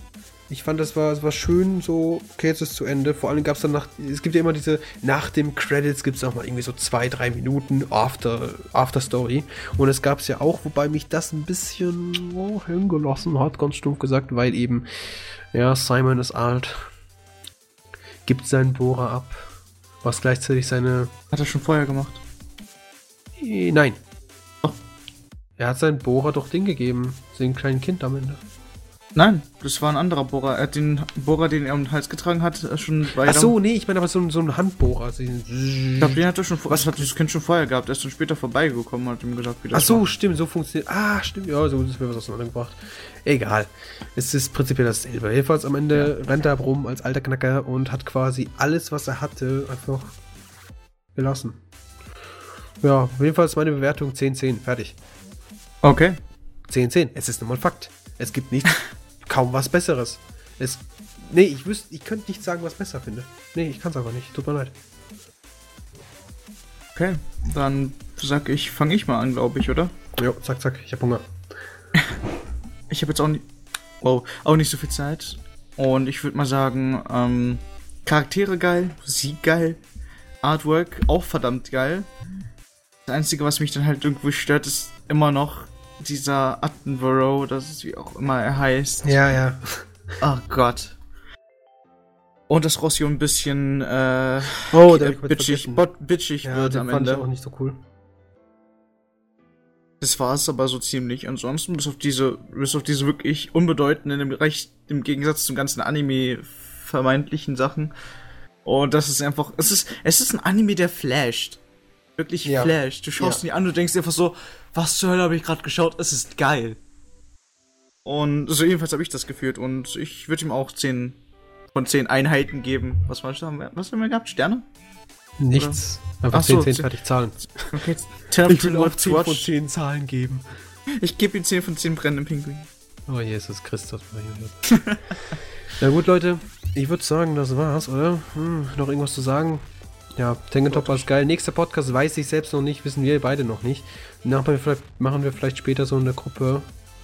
[SPEAKER 1] Ich fand, das war, das war schön, so, okay, jetzt ist zu Ende. Vor allem gab es dann nach, es gibt ja immer diese, nach dem Credits gibt es auch mal irgendwie so zwei, drei Minuten After, After Story. Und es gab es ja auch, wobei mich das ein bisschen oh, hingelassen hat, ganz stumpf gesagt, weil eben, ja, Simon ist alt, gibt seinen Bohrer ab, was gleichzeitig seine.
[SPEAKER 2] Hat er schon vorher gemacht?
[SPEAKER 1] Äh, nein. Oh. Er hat seinen Bohrer doch Ding gegeben, dem kleinen Kind am Ende.
[SPEAKER 2] Nein, das war ein anderer Bohrer. Er hat den Bohrer, den er um den Hals getragen hat, äh, schon
[SPEAKER 1] bei. Ach so, nee, ich meine aber so, so ein Handbohrer. Also
[SPEAKER 2] ich glaube, den hat er schon Was hat das Kind schon vorher gehabt. Er ist dann später vorbeigekommen und hat ihm gesagt,
[SPEAKER 1] wie das Ach so, war. stimmt, so funktioniert. Ah, stimmt, ja, so ist mir was auseinandergebracht. Egal. Es ist prinzipiell dasselbe. Jedenfalls am Ende ja. rennt er rum als alter Knacker und hat quasi alles, was er hatte, einfach gelassen. Ja, jedenfalls meine Bewertung 10-10. Fertig.
[SPEAKER 2] Okay.
[SPEAKER 1] 10-10. Es ist nun mal Fakt. Es gibt nichts *laughs* kaum was Besseres. Es, nee, ich wüsste, ich könnte nicht sagen, was besser finde. Nee, ich kann es einfach nicht. Tut mir leid.
[SPEAKER 2] Okay, dann sag ich, fange ich mal an, glaube ich, oder?
[SPEAKER 1] Jo, zack, zack, ich habe Hunger.
[SPEAKER 2] ich habe jetzt auch nicht, wow, auch nicht so viel Zeit. Und ich würde mal sagen, ähm, Charaktere geil, Sieg geil, Artwork auch verdammt geil. Das Einzige, was mich dann halt irgendwo stört, ist immer noch dieser Attenborough, das ist wie auch immer er heißt.
[SPEAKER 1] Ja, ja.
[SPEAKER 2] Oh Gott. Und dass Rossio ein bisschen äh,
[SPEAKER 1] oh, der
[SPEAKER 2] bitchig, bot, bitchig ja, wird am fand Ende.
[SPEAKER 1] Ich auch nicht so cool.
[SPEAKER 2] Das war es aber so ziemlich. Ansonsten, bis auf diese, bis auf diese wirklich unbedeutenden, im, Recht, im Gegensatz zum ganzen Anime vermeintlichen Sachen. Und das ist einfach, es ist, es ist ein Anime, der flasht wirklich ja. flasht. Du schaust ja. ihn an, du denkst einfach so, was zur Hölle habe ich gerade geschaut? Es ist geil. Und so jedenfalls habe ich das gefühlt und ich würde ihm auch 10 von 10 Einheiten geben. Was war haben wir, was haben wir gehabt? Sterne?
[SPEAKER 1] Nichts. Oder? Einfach 10, so, 10 fertig Zahlen.
[SPEAKER 2] Okay, *laughs*
[SPEAKER 1] 10 ich will auch 10 von 10 Zahlen geben.
[SPEAKER 2] Ich gebe ihm 10 von 10 brennenden Pinguin.
[SPEAKER 1] Oh Jesus Christus. *laughs* Na gut, Leute. Ich würde sagen, das war's, oder? Hm, noch irgendwas zu sagen? Ja, Tengentop war geil. Nächster Podcast weiß ich selbst noch nicht, wissen wir beide noch nicht. Nachher machen wir vielleicht später so eine Gruppe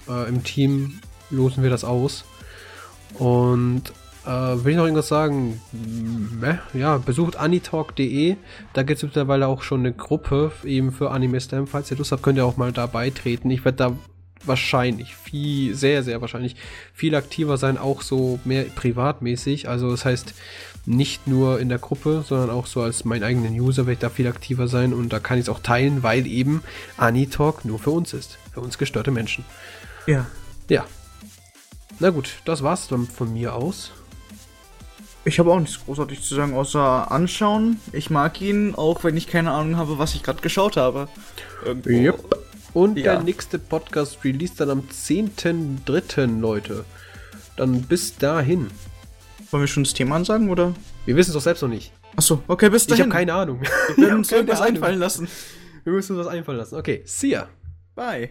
[SPEAKER 1] äh, im Team, losen wir das aus. Und äh, will ich noch irgendwas sagen? Ja, besucht anitalk.de. Da gibt es mittlerweile auch schon eine Gruppe eben für Anime Slam. Falls ihr Lust habt, könnt ihr auch mal da beitreten. Ich werde da wahrscheinlich viel, sehr, sehr wahrscheinlich viel aktiver sein, auch so mehr privatmäßig. Also das heißt, nicht nur in der Gruppe, sondern auch so als meinen eigenen User werde ich da viel aktiver sein und da kann ich es auch teilen, weil eben Anitalk nur für uns ist. Für uns gestörte Menschen.
[SPEAKER 2] Ja.
[SPEAKER 1] Ja. Na gut, das war's dann von mir aus.
[SPEAKER 2] Ich habe auch nichts großartig zu sagen, außer anschauen. Ich mag ihn, auch wenn ich keine Ahnung habe, was ich gerade geschaut habe.
[SPEAKER 1] Irgendwo. Yep. Und ja. der nächste Podcast release dann am 10.3., Leute. Dann bis dahin.
[SPEAKER 2] Wollen wir schon das Thema ansagen, oder?
[SPEAKER 1] Wir wissen es doch selbst noch nicht.
[SPEAKER 2] Achso, okay, bis dahin.
[SPEAKER 1] Ich habe keine Ahnung.
[SPEAKER 2] Wir werden *laughs* uns irgendwas einfallen lassen.
[SPEAKER 1] Wir müssen uns was einfallen lassen. Okay, see ya.
[SPEAKER 2] Bye.